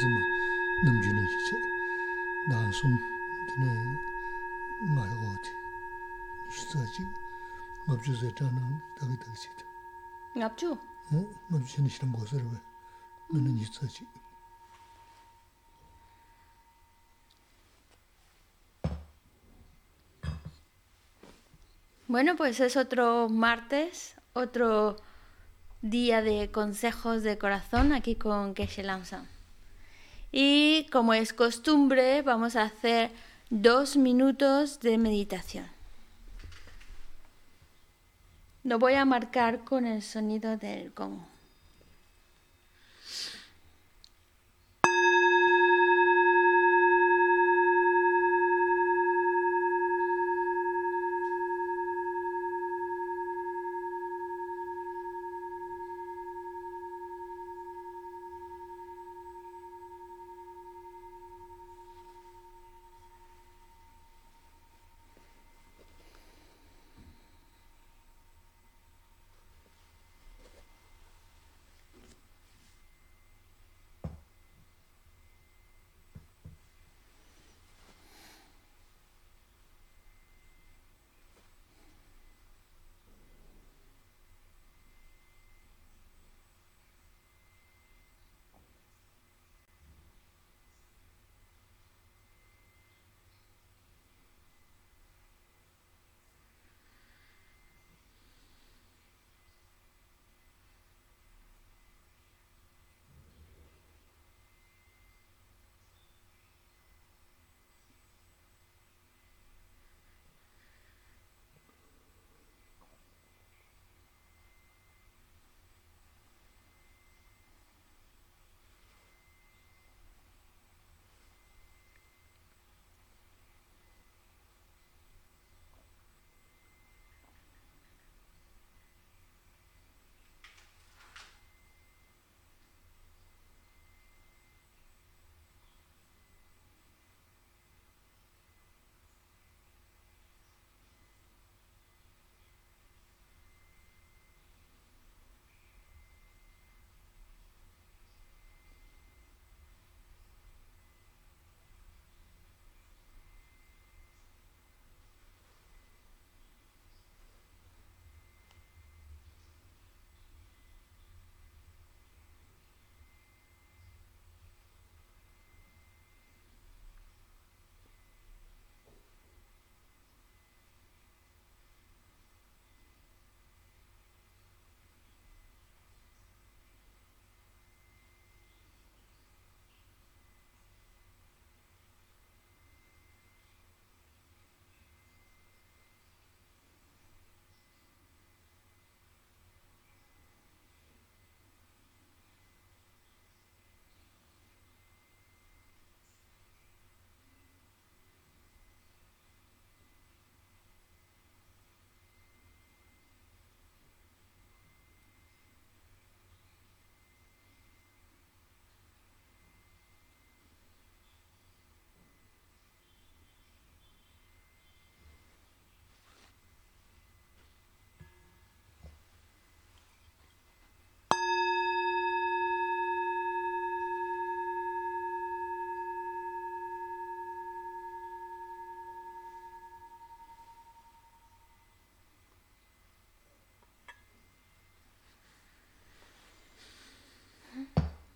zima sum dine chi chi Bueno, pues es otro martes, otro día de consejos de corazón aquí con Keshe Lamsa. Y como es costumbre, vamos a hacer dos minutos de meditación. Lo voy a marcar con el sonido del gong.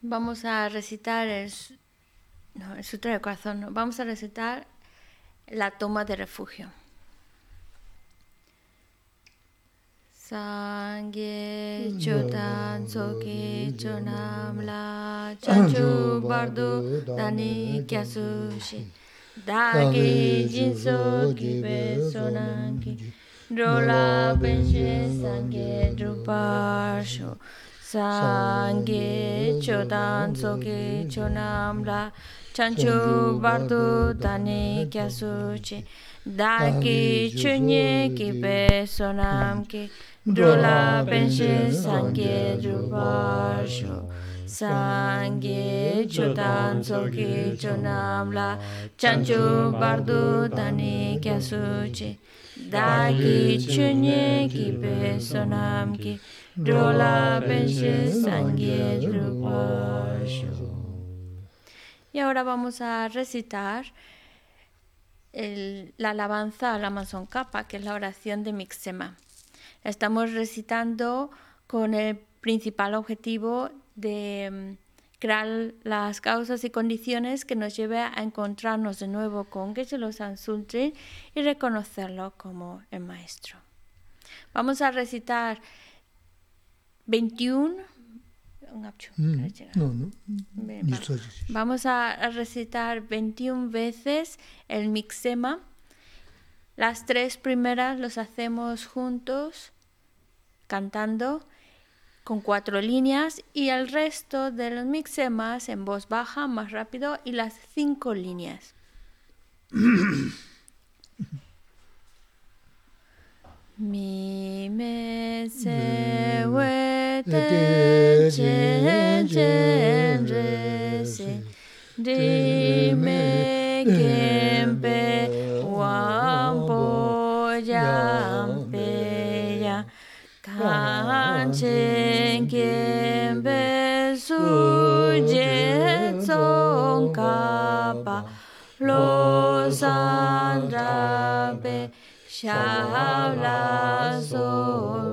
Vamos a recitar el, no, el Sutra del Corazón, no. vamos a recitar la toma de refugio. Sangye chotan soki chonam la. chanchu bardu dani kyasushi dagi jinso kibe sonanki rola penshe sangye druparsho Sangye chodan soge chonam la chanchu bardu dani kyasuchi daki chunye kibe sonam ki drola penshe sangye drupasho Sangye chodan soge chonam la chanchu bardu dani kyasuchi daki chunye kibe sonam ki Y ahora vamos a recitar la alabanza al Amazon Kappa, que es la oración de Mixema. Estamos recitando con el principal objetivo de mm, crear las causas y condiciones que nos lleve a encontrarnos de nuevo con Geshe-lo Sultri y reconocerlo como el maestro. Vamos a recitar 21 음, no, no. Bien, Ni va. tsaji shi. Vamos a a recitar 21 veces el mixema. Las tres primeras los hacemos juntos, cantando con cuatro líneas y el resto de los mixemas en voz baja, más rápido y las cinco líneas. 미메 세웨 데제제제세 디메 겜베 왕보양베야. 간첸 겜베 수제 송가바 로산다베 sha la sol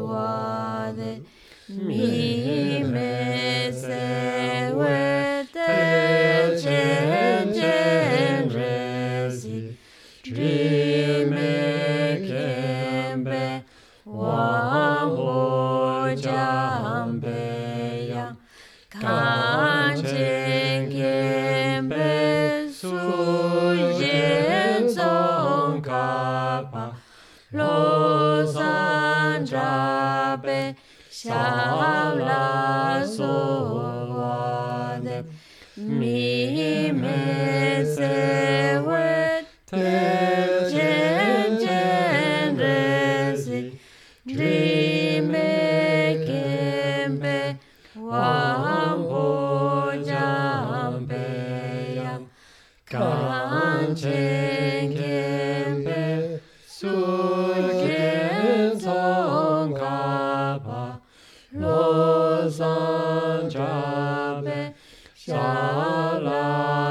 小 lo san tra pe sha la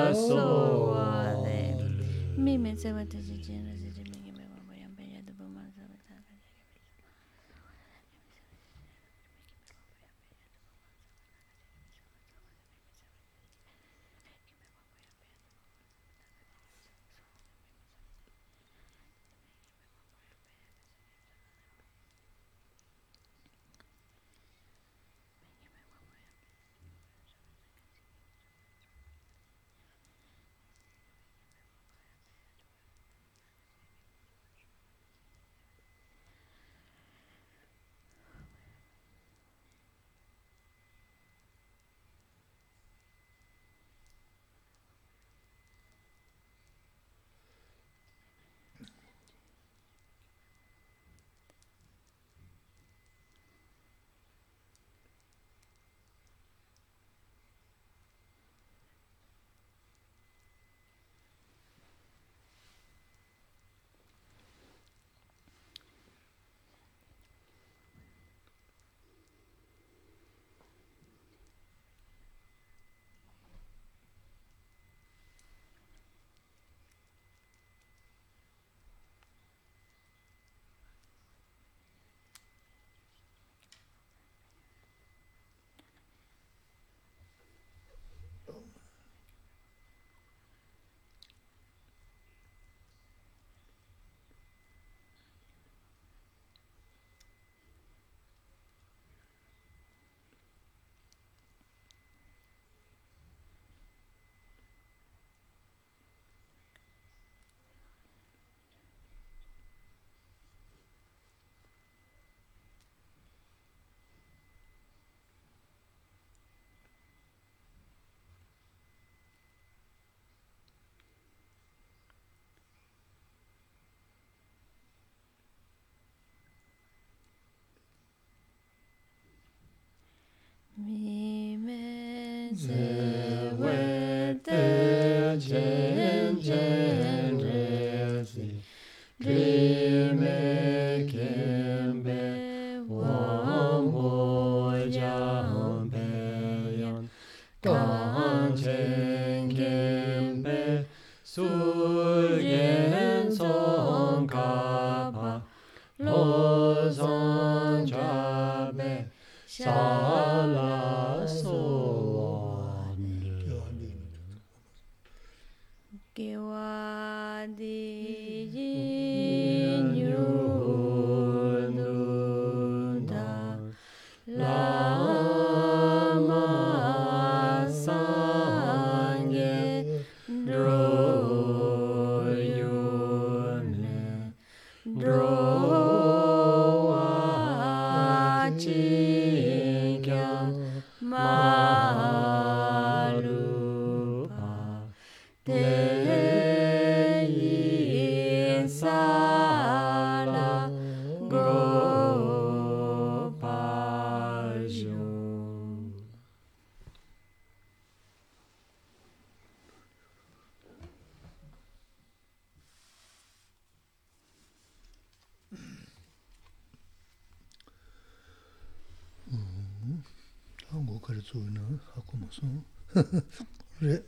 한국 거를 주는 하고 무슨 그래?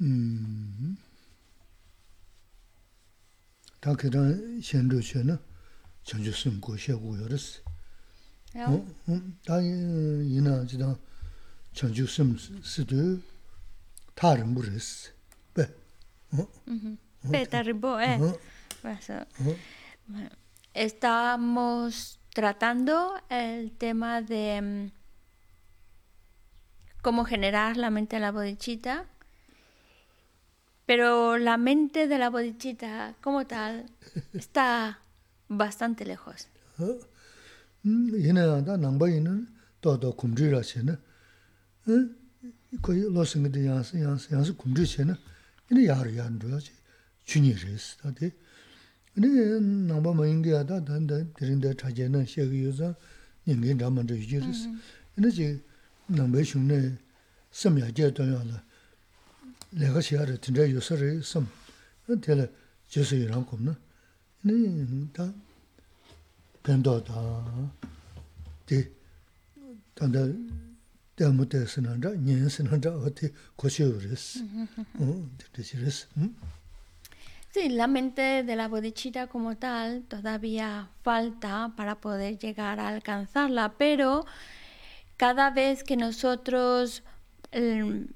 음. 다케다 현도셔는 전주 쓴 곳이고 요랬어. 어? 다이 이나 지다 전주 쓴 스드 다른 물었어. 배 어? 배 다른 에 와서 estamos tratando el tema de mm, cómo generar la mente de la bodichita, pero la mente de la bodichita como tal está bastante lejos. 근데 nāmbā mā yīngi yātā tāndā tīrīndā chācē nā shēgī yōsā yīngi rā māntā yī jirīs. Yīnā chī nāmbā shūng nā sām yā jē tō yā lā lēgā shē yā rā tīndā yōsā rā sām tē lā jē sā yī rā kōm nā. Yīnā tā pēntō tā tī tāndā tē mū tē sā nā rā, nyē sā nā rā wā tē kōshē yō rīs. Tē tē shī rīs. Sí, la mente de la bodichita como tal todavía falta para poder llegar a alcanzarla, pero cada vez que nosotros em,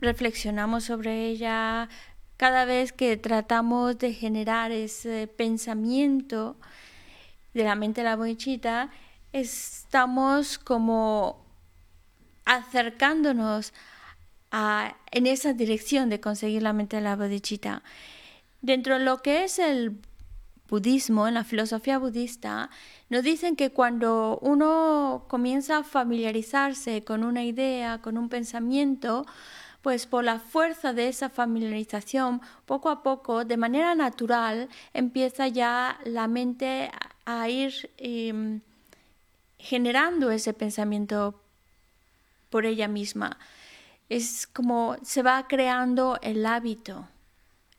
reflexionamos sobre ella, cada vez que tratamos de generar ese pensamiento de la mente de la bodichita, estamos como acercándonos a- en esa dirección de conseguir la mente de la bodichita. Dentro de lo que es el budismo, en la filosofía budista, nos dicen que cuando uno comienza a familiarizarse con una idea, con un pensamiento, pues por la fuerza de esa familiarización, poco a poco, de manera natural, empieza ya la mente a ir em, generando ese pensamiento por ella misma. Es como se va creando el hábito.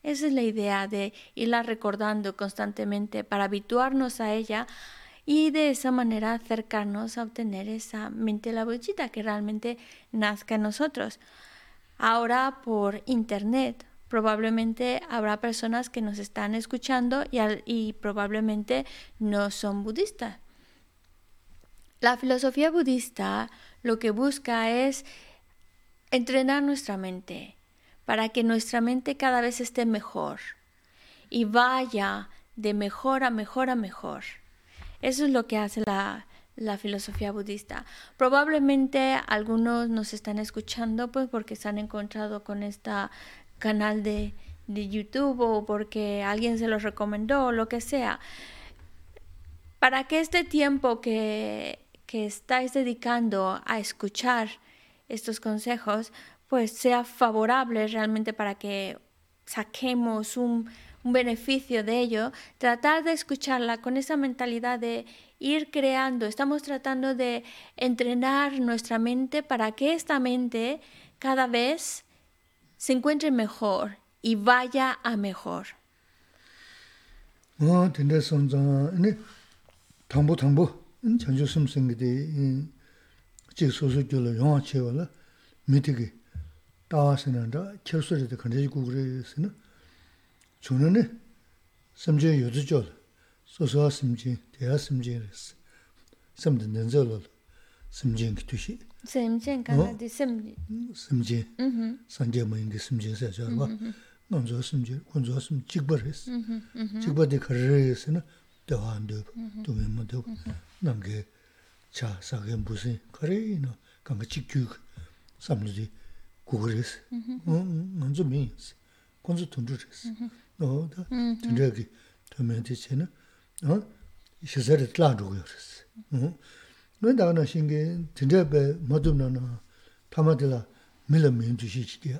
Esa es la idea de irla recordando constantemente para habituarnos a ella y de esa manera acercarnos a obtener esa mente la bochita que realmente nazca en nosotros. Ahora por internet probablemente habrá personas que nos están escuchando y, y probablemente no son budistas. La filosofía budista lo que busca es entrenar nuestra mente para que nuestra mente cada vez esté mejor y vaya de mejor a mejor a mejor. Eso es lo que hace la, filosofía budista. Probablemente algunos nos están escuchando pues porque se han encontrado con este canal de, de YouTube o porque alguien se los recomendó o lo que sea. Para que este tiempo que, que estáis dedicando a escuchar estos consejos, pues sea favorable realmente para que saquemos un, beneficio de ello, tratar de escucharla con esa mentalidad de ir creando, estamos tratando de entrenar nuestra mente para que esta mente cada vez se encuentre mejor y vaya a mejor. 다스는다. 결수를 근데 구글에서는 저는 심지 요즈죠 소소 심지 대야 심지레스 심지 낸절로 심지 뜻이 심지 가나디 심지. 심지. 산제 뭐인데 심지에서 저거 먼저 심지 먼저 심 직벌했어. 직벌이 거래에서는 대화한데 또 뭐도 남게 자 사게 무슨 거래이나 강가 직규 삼르지 고그레스 음 먼저 메인스 먼저 돈주레스 너다 진짜기 도면티 체나 어 시설을 tlaadukuyo resi. Nga dhaa na shingi tindrabe madhubna na tamadila mila mintu shichidiya.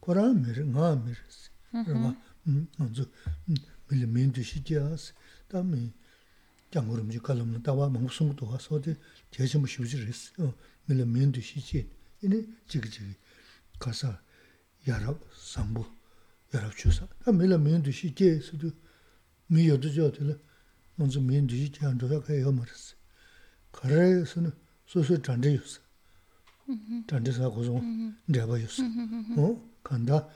Koraa miri, ngaa miri resi. Rama, nganzu mila mintu shichidiya resi. Dhaa mi kyangurumji kalamna dawa mungu sungu tuwa sodi jeshima shivji resi. Mila mintu shichidiya. Ini chigi chigi. 가서 야랍 상부 야랍 주사. 아 밀라 면도 시게 수도 미여도 저들 먼저 면도 시게 안 줘야 가요 말았어. 그래서는 소소 잔대였어 잔대사 고정 내봐였어 어? 간다.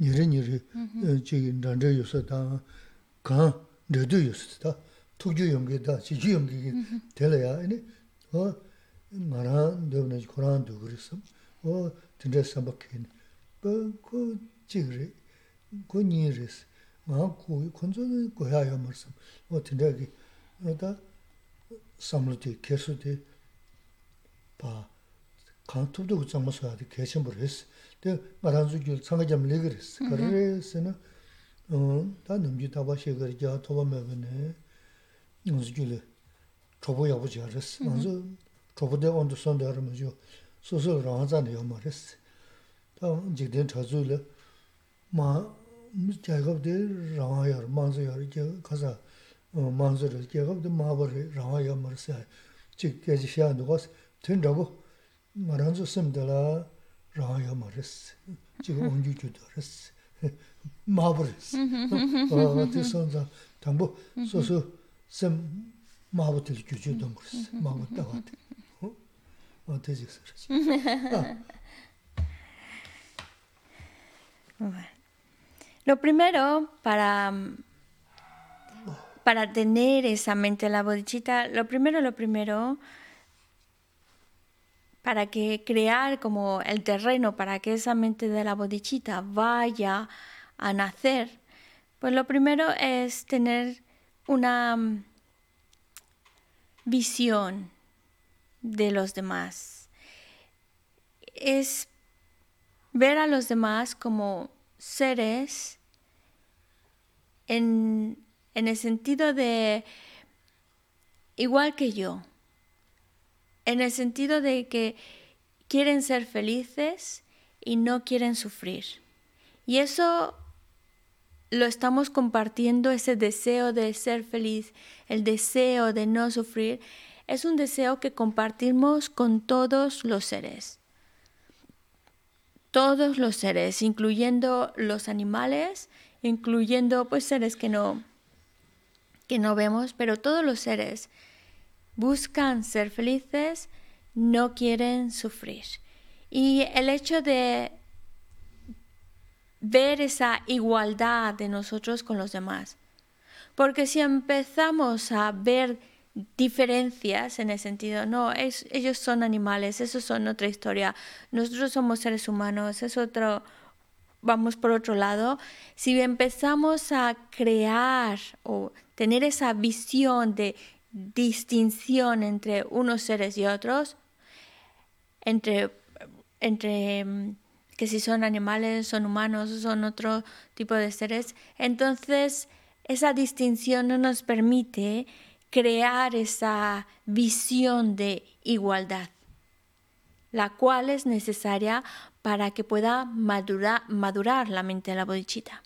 니레 니레. 저기 잔대였어다 가 내도였어다. 투주 연계다 지주 연계기 될래야. 아니 어 나라 되는 거란 두고 그랬어. 어 tanda sabak kene. Ba ko chik re, ko nyi re se, maa kuwi, konzo goya ya mar sam, o tanda ki, da samlo di, kesu di, ba, kaan tubdo ku tsangma soya di keshin bur re se, de maranzu gyul tsanga jam lega re se, kar mm-hmm. uh, re se na, da namji taba she gari jaa toba mega mm-hmm. ne, nanzu gyul chobo yabu jaa re se, nanzu chobo de ondo son da arama jo, 소소 라자는 요마레스 다 직된 저주를 마 작업들 라야 마저야 이제 가서 마저를 작업도 마버를 라야 마르스 직게지 시한도 것 된다고 말한 줄 셈들라 라야 마르스 지금 온주 주더스 마버스 어. 뜻선자 당부 소소 셈 마버들 규주던 거스 마버다 같아 Bueno. Lo primero, para, para tener esa mente la bodichita, lo primero, lo primero, para que crear como el terreno para que esa mente de la bodichita vaya a nacer, pues lo primero es tener una mm, visión de los demás. Es ver a los demás como seres en, en el sentido de igual que yo, en el sentido de que quieren ser felices y no quieren sufrir. Y eso lo estamos compartiendo, ese deseo de ser feliz, el deseo de no sufrir, es un deseo que compartimos con todos los seres todos los seres, incluyendo los animales, incluyendo pues seres que no que no vemos, pero todos los seres buscan ser felices, no quieren sufrir. Y el hecho de ver esa igualdad de nosotros con los demás. Porque si empezamos a ver diferencias en el sentido, no, es, ellos son animales, esos son otra historia, nosotros somos seres humanos, es otro, vamos por otro lado, si empezamos a crear o tener esa visión de distinción entre unos seres y otros, entre, entre que si son animales, son humanos, son otro tipo de seres, entonces esa distinción no nos permite crear esa visión de igualdad, la cual es necesaria para que pueda madurar, la mente de la bodichita.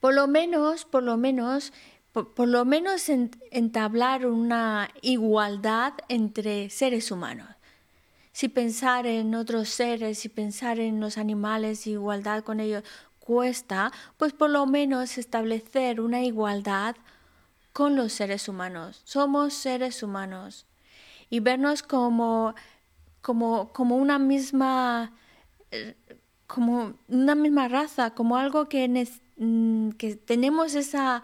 Por lo menos, por lo menos, por, por lo menos en, entablar una igualdad entre seres humanos. Si pensar en otros seres, si pensar en los animales, igualdad con ellos cuesta, pues por lo menos establecer una igualdad con los seres humanos. Somos seres humanos. Y vernos como, como, como una misma eh, como una misma raza, como algo que, mm, que tenemos esa,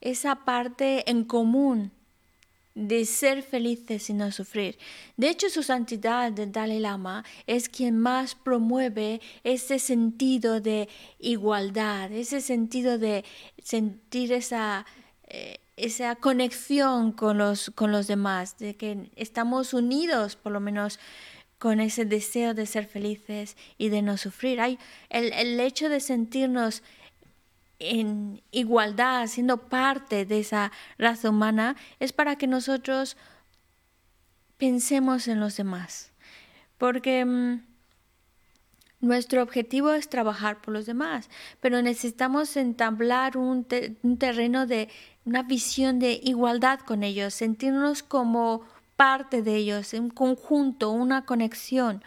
esa parte en común de ser felices y no sufrir. De hecho, su santidad, el Dalai Lama, es quien más promueve ese sentido de igualdad, ese sentido de sentir esa, eh, esa conexión con los, con los demás, de que estamos unidos, por lo menos, con ese deseo de ser felices y de no sufrir. Hay el, el hecho de sentirnos en igualdad, siendo parte de esa raza humana, es para que nosotros pensemos en los demás. Porque mm, nuestro objetivo es trabajar por los demás, pero necesitamos entablar un, te- un terreno de una visión de igualdad con ellos, sentirnos como parte de ellos, un conjunto, una conexión.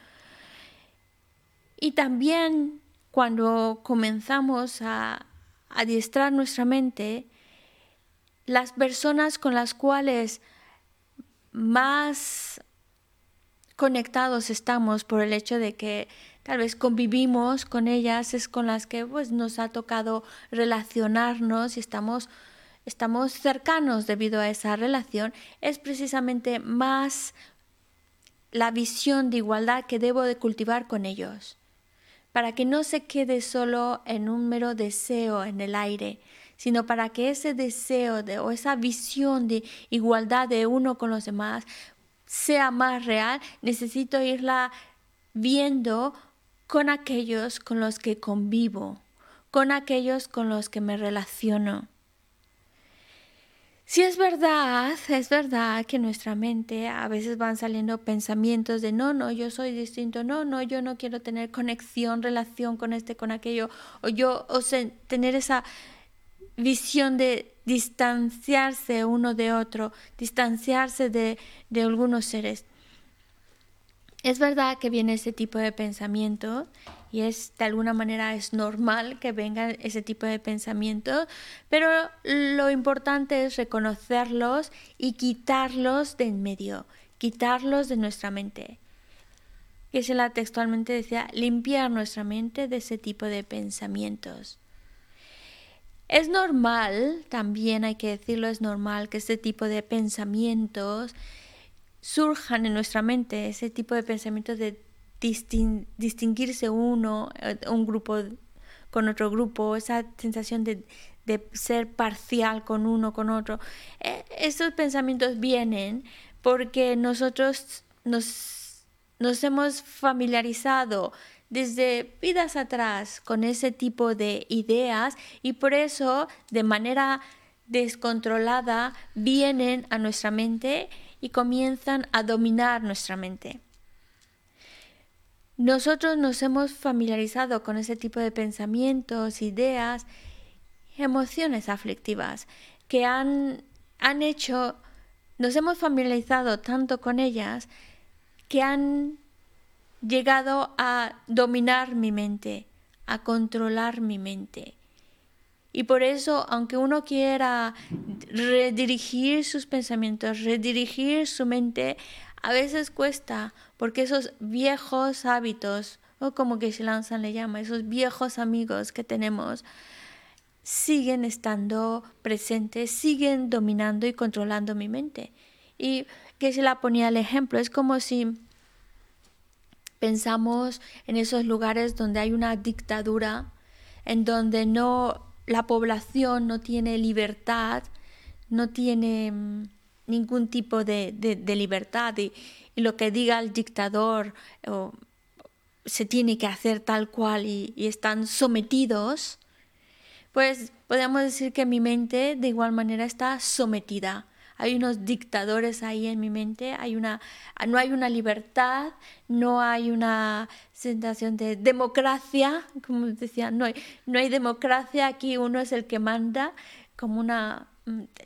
Y también cuando comenzamos a adiestrar nuestra mente, las personas con las cuales más conectados estamos por el hecho de que tal vez convivimos con ellas, es con las que pues, nos ha tocado relacionarnos y estamos, estamos cercanos debido a esa relación, es precisamente más la visión de igualdad que debo de cultivar con ellos, para que no se quede solo en un mero deseo en el aire, sino para que ese deseo de, o esa visión de igualdad de uno con los demás sea más real, necesito irla viendo con aquellos con los que convivo, con aquellos con los que me relaciono. Si es verdad, es verdad que en nuestra mente a veces van saliendo pensamientos de no, no, yo soy distinto, no, no, yo no quiero tener conexión, relación con este, con aquello, o yo, o tener esa visión de distanciarse uno de otro, distanciarse de, de algunos seres. Es verdad que viene ese tipo de pensamiento y es de alguna manera es normal que venga ese tipo de pensamiento, pero lo importante es reconocerlos y quitarlos de en medio, quitarlos de nuestra mente. Que se la textualmente decía, limpiar nuestra mente de ese tipo de pensamientos. Es normal, también hay que decirlo, es normal que este tipo de pensamientos surjan en nuestra mente, ese tipo de pensamientos de distin distinguirse uno, eh, un grupo con otro grupo, esa sensación de, de ser parcial con uno, con otro. Eh, esos pensamientos vienen porque nosotros nos, nos hemos familiarizado desde vidas atrás con ese tipo de ideas y por eso de manera descontrolada vienen a nuestra mente y comienzan a dominar nuestra mente. Nosotros nos hemos familiarizado con ese tipo de pensamientos, ideas, emociones aflictivas que han, han hecho, nos hemos familiarizado tanto con ellas que han llegado a dominar mi mente, a controlar mi mente. Y por eso, aunque uno quiera redirigir sus pensamientos, redirigir su mente, a veces cuesta, porque esos viejos hábitos, o como que Lanzan le llama, esos viejos amigos que tenemos, siguen estando presentes, siguen dominando y controlando mi mente. Y que se la ponía el ejemplo, es como si pensamos en esos lugares donde hay una dictadura, en donde no la población no tiene libertad, no tiene mm, ningún tipo de, de, libertad y, lo que diga el dictador se tiene que hacer tal cual y, y, están sometidos, pues podemos decir que mi mente de igual manera está sometida. Hay unos dictadores ahí en mi mente, hay una, no hay una libertad, no hay una sensación de democracia, como decía, no hay, no hay democracia, aquí uno es el que manda, como una,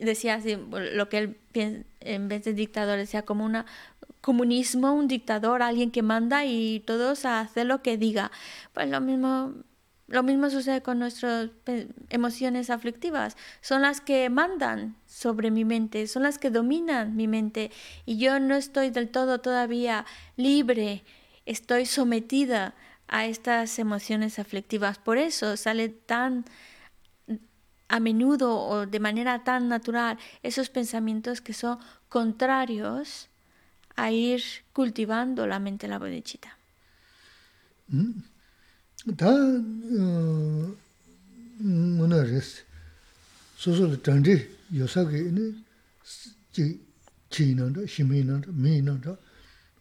decía así, lo que él en vez de dictador decía como una comunismo, un dictador, alguien que manda y todos a hacer lo que diga. Pues lo mismo lo mismo sucede con nuestras emociones aflictivas. Son las que mandan sobre mi mente, son las que dominan mi mente. Y yo no estoy del todo todavía libre, estoy sometida a estas emociones aflictivas. Por eso sale tan a menudo o de manera tan natural esos pensamientos que son contrarios a ir cultivando la mente la bodhicitta. 다 뭐나 레스 소소 단지 요사게 지 지는다 힘이는다 미는다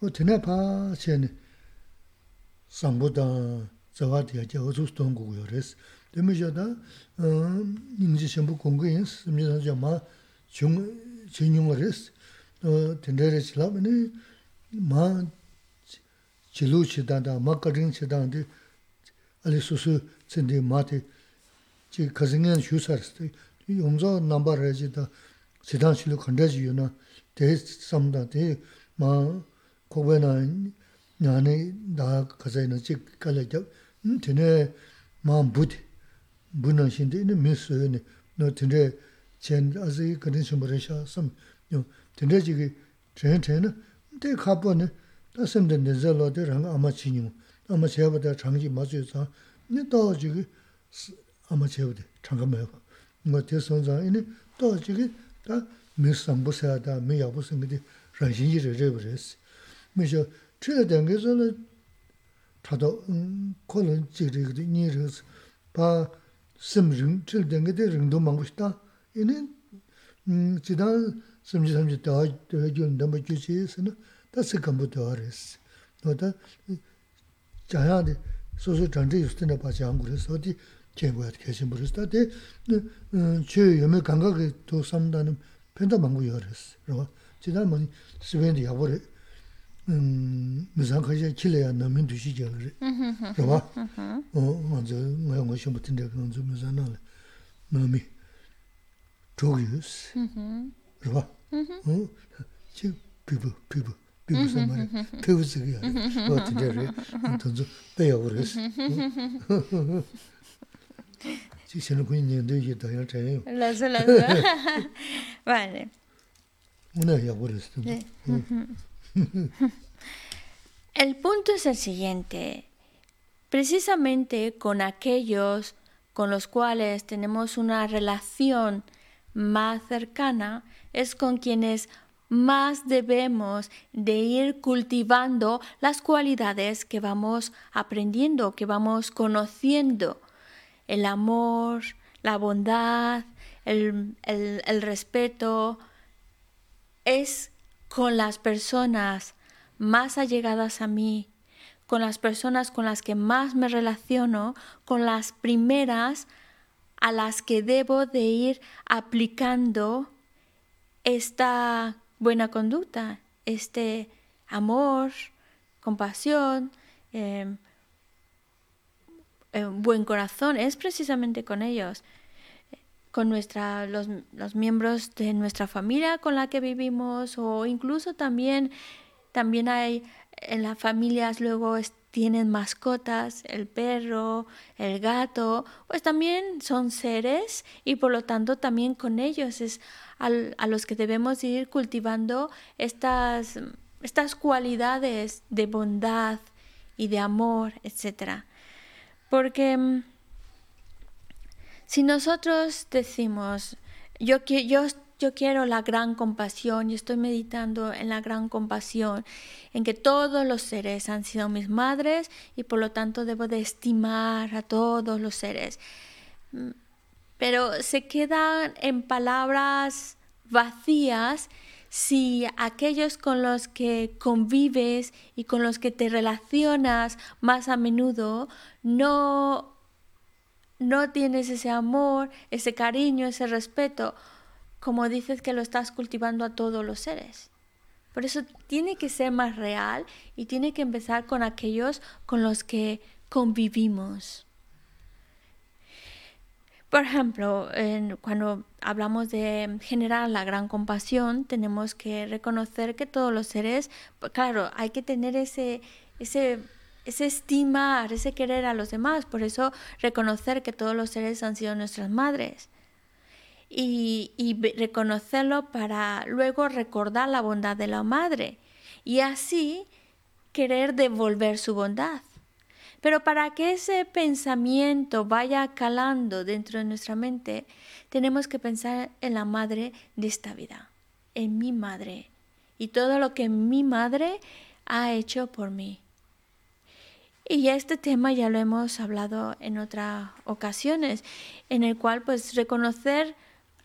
어 테네 파세네 상보다 저와디야 저 어주스던 거고요 레스 되면서다 어 인지 전부 공부인 스미다 좀마 중 진용을 레스 어 텐데레 지라면 마 알리 수수 진디 마티 지 가정엔 휴사스 용조 넘버레지다 지단실로 건다지 유나 대 삼다 대마 고베나 나네 나 가자이나 지 깔려져 음 되네 마 부디 부는 신데 이는 미스네 너 되네 젠 아지 컨디션 버셔 섬요 되네 지기 젠 젠은 대 카보네 다 섬데 네절로데 랑 아마 지니고 neze lo de rang ama chi nyung, ama cheba de changji ma zui zang, ni dao jigi ama cheba de changka me fa. Nga te song zang, ini dao jigi da mi sambu saya da, mi yabu sangi de rang xin yi re re bu re si. Mi xio, che dengi zo le chado, ko lan jig re gde nyi re si, pa sem ring, che dengi de ring do mangu shi ta, ini jidang semji samji dao, dao yun dama ju chi si na, 다 세컴부 더레스 너다 자야데 소소 전제 유스트나 바지 안 그래서 어디 제거야 계신 버렸다 데 제, 염에 감각에 또 삼다는 펜다 망고 열었어 그러고 지난 뭐 스웨디 야버레 음 무슨 거지 킬래야 너무 두시죠 그래 그러고 어 먼저 뭐 뭐시 못인데 그런 좀 무슨 날 너미 조기스 그러고 어 지금 피부 피부 비부서 말이 배우스기야. 어떻게 그래? 돈좀 빼요 그랬어. 지시는 군인인데 이제 더 해야 Lo sé, lo sé. vale. Una ya 그랬어. El punto es el siguiente. Precisamente con aquellos con los cuales tenemos una relación más cercana es con quienes más debemos de ir cultivando las cualidades que vamos aprendiendo, que vamos conociendo. El amor, la bondad, el, el respeto. Es con las personas más allegadas a mí, con las personas con las que más me relaciono, con las primeras a las que debo de ir aplicando esta buena conducta, este amor, compasión, em, em, buen corazón, es precisamente con ellos, con nuestra, los, los, miembros de nuestra familia con la que vivimos o incluso también, también hay en las familias luego tienen mascotas, el perro, el gato, pues también son seres y por lo tanto también con ellos es a los que debemos ir cultivando estas, estas cualidades de bondad y de amor, etc. Porque mm, si nosotros decimos, yo, yo, yo quiero la gran compasión y estoy meditando en la gran compasión, en que todos los seres han sido mis madres y por lo tanto debo de estimar a todos los seres. Mm, pero se quedan en palabras vacías si aquellos con los que convives y con los que te relacionas más a menudo no, no tienes ese amor, ese cariño, ese respeto, como dices que lo estás cultivando a todos los seres. Por eso tiene que ser más real y tiene que empezar con aquellos con los que convivimos. Por ejemplo, cuando hablamos de generar la gran compasión, tenemos que reconocer que todos los seres, claro, hay que tener ese, ese, ese estimar, ese querer a los demás. Por eso reconocer que todos los seres han sido nuestras madres. Y, reconocerlo para luego recordar la bondad de la madre. Y así querer devolver su bondad. Pero para que ese pensamiento vaya calando dentro de nuestra mente, tenemos que pensar en la madre de esta vida, en mi madre y todo lo que mi madre ha hecho por mí. Y este tema ya lo hemos hablado en otras ocasiones, en el cual pues reconocer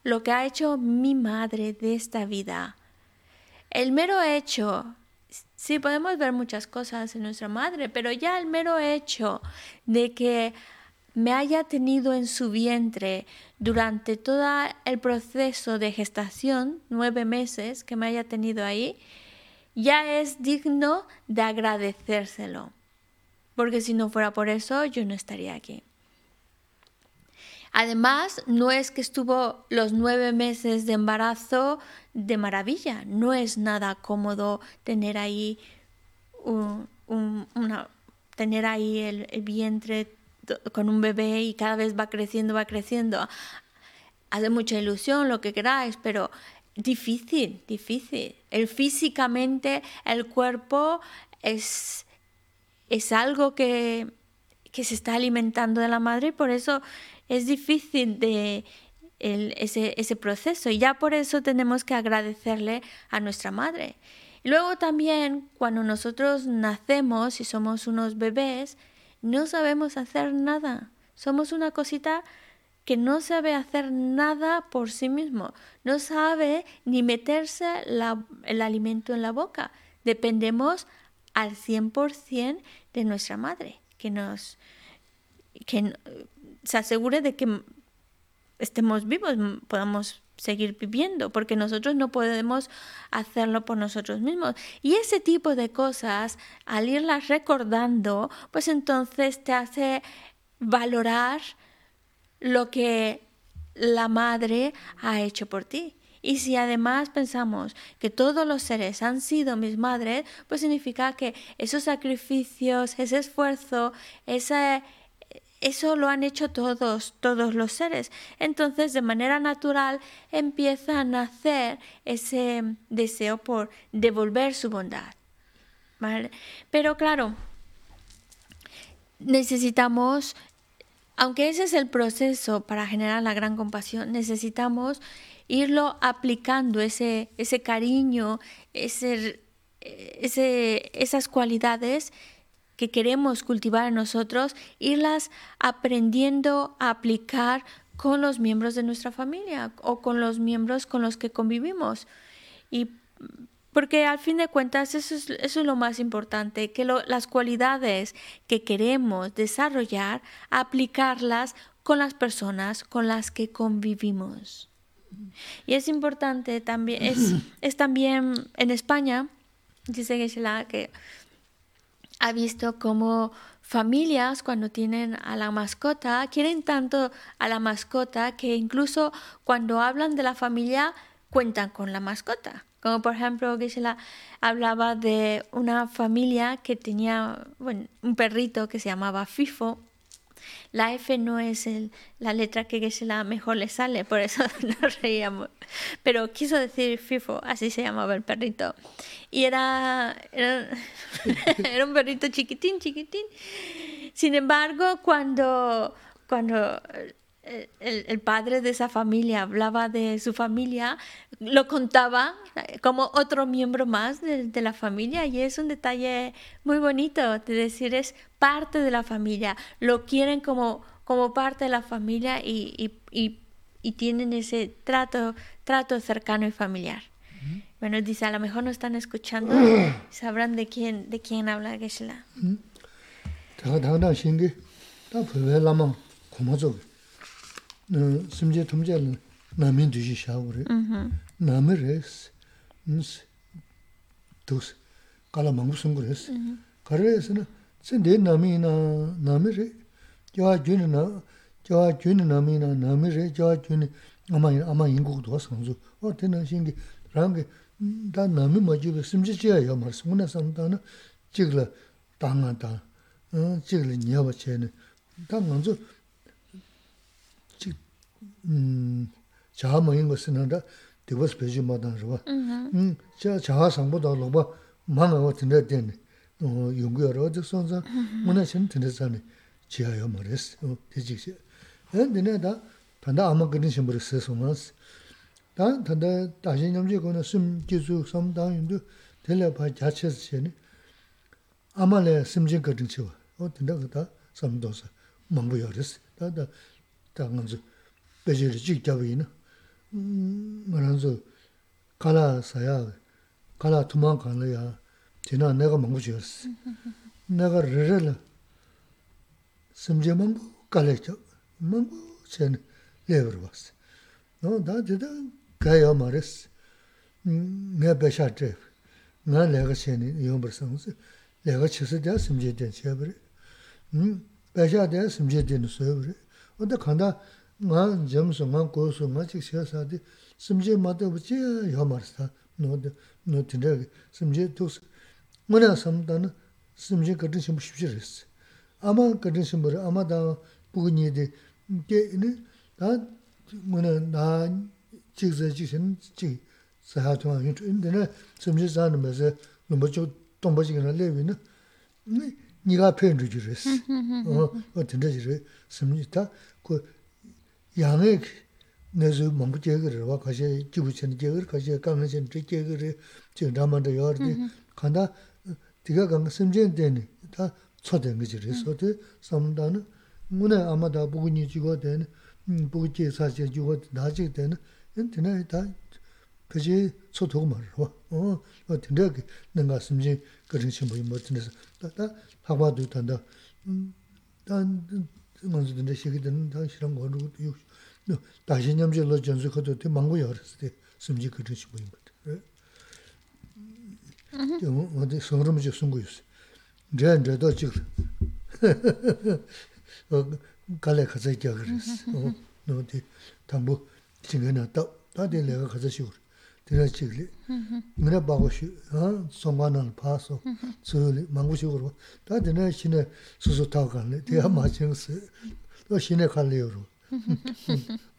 lo que ha hecho mi madre de esta vida. El mero hecho, sí podemos ver muchas cosas en nuestra madre, pero ya el mero hecho de que me haya tenido en su vientre durante todo el proceso de gestación, nueve meses que me haya tenido ahí, ya es digno de agradecérselo porque si no fuera por eso yo no estaría aquí. Además, no es que estuvo los nueve meses de embarazo de maravilla, no es nada cómodo tener ahí, una, tener ahí el, el vientre con un bebé y cada vez va creciendo, va creciendo. Hace mucha ilusión, lo que queráis, pero difícil, difícil. El físicamente, el cuerpo es es algo que, se está alimentando de la madre y por eso es difícil ese, proceso. Y ya por eso tenemos que agradecerle a nuestra madre. Luego también cuando nosotros nacemos y somos unos bebés, no sabemos hacer nada. Somos una cosita que no sabe hacer nada por sí mismo. No sabe ni meterse el alimento en la boca. Dependemos al 100% de nuestra madre, que nos que se asegure de que estemos vivos, podamos seguir viviendo, porque nosotros no podemos hacerlo por nosotros mismos. Y ese tipo de cosas, al irlas recordando, pues entonces te hace valorar lo que la madre ha hecho por ti. Y si además pensamos que todos los seres han sido mis madres, pues significa que esos sacrificios, ese esfuerzo, ese, eso lo han hecho todos, todos los seres. Entonces, de manera natural, empieza a nacer ese deseo por devolver su bondad. Pero claro, necesitamos, aunque ese es el proceso para generar la gran compasión, necesitamos irlo aplicando ese, ese cariño, ese, ese, esas cualidades que queremos cultivar en nosotros, irlas aprendiendo a aplicar con los miembros de nuestra familia o con los miembros con los que convivimos. Y porque al fin de cuentas eso es, eso es lo más importante, que las cualidades que queremos desarrollar, aplicarlas con las personas con las que convivimos. Y es importante también, es, es también en España, dice Geshe-la, que ha visto como familias cuando tienen a la mascota, quieren tanto a la mascota que incluso cuando hablan de la familia cuentan con la mascota. Como por ejemplo, Geshe-la hablaba de una familia que tenía un perrito que se llamaba Fifo la F no es el, la letra que es la mejor le sale, por eso nos reíamos. Pero quiso decir FIFO, así se llamaba el perrito. Y era, era, era un perrito chiquitín, chiquitín. Sin embargo, cuando, cuando el, padre de esa familia hablaba de su familia, lo contaba como otro miembro más de, la familia y es un detalle muy bonito de decir es parte de la familia, lo quieren como, como parte de la familia y, tienen ese trato, trato cercano y familiar. Bueno, dice, a lo mejor no están escuchando, sabrán de quién, de quién habla Geshe-la. 심제 통제는 남인 뒤지 샤오레 남레스 무스 도스 깔아 망무슨 거레스 가르에서는 진데 남이나 남이레 저와 준이나 저와 준이 남이나 남이레 저와 준이 아마 아마 인국도 상주 어 되는 신기 랑게 다 남이 맞으고 심지지야 요 말씀 오늘 상담은 지글 당한다 어 지글 녀버체는 다 먼저 용구여러 어디 손자 문화 신 드는 지하여 머리스 어 되지지 에 내가 단다 아마 그런 심부를 써서 말스 다 단다 다시 염지 거는 숨 기수 섬당인도 텔레파 자체스니 아마래 심진 거든 치워 어 된다 그다 섬도서 망부여르스 다다 당은지 배지를 직접이나 음 말한서 가라 사야 가라 도망 가려야 지나 내가 먹고 지었어 내가 르르르 심지 먹고 갈래죠 먹고 전 레버로 왔어 너 다들 가야 말했어 음 내가 배샤트 나 내가 신이 이거 벌써서 내가 치서 대 심지 된 제버리 음 배샤대 심지 된 소버리 어디 간다 ngā jamsu, ngā gosu, ngā chik shia sādi, simche mātā wachi yā mārsā, nō tindā ki, simche tūs, ngā rā samtā na simche katin shimbu shibshi rīs. Āmā katin shimbu rī, āmā tā buku nī di, kē ini, tā ngā rā nā chik sā chik shin, chik sā hā tuwa yin tu, ini dina simche sā nā mē sā, lōmba chok tōmba chik nā lewi na, nī gā pēn rī jirīs, o tindā jirī, simche tā, 양의 내주 뭔가 제거를 와 가시 기부천 제거를 가시 강하신 제 제거를 지금 담아도 여르디 간다 네가 강 심전되니 다 초된 거지 그래서도 삼다는 문에 아마 다 부근이 지고 되는 음 부기 사실 지고 나지 되는 인터넷 다 그지 소통 말로 어 어떤데 내가 심지 그런 신분이 뭐 드네서 다 하고도 단다 음단 먼저 근데 시기든 다 싫은 거로 요 다시 냠질로 전수 것도 돼 망고 열었을 때 심지 그런 식으로 거든. 음. 어디 소름 좀 숨고 있어. 저한테도 지금 어 갈래 가서 있자 그랬어. 어 너한테 당부 지금은 또 다들 내가 가서 쉬고. tira chigli, mina bago shi, somba nal paa so, tsuyuli, mangu shi urwa, taa dina shine susu tau kanli, tiga mm-hmm. maa ching si, to shine kanli urwa.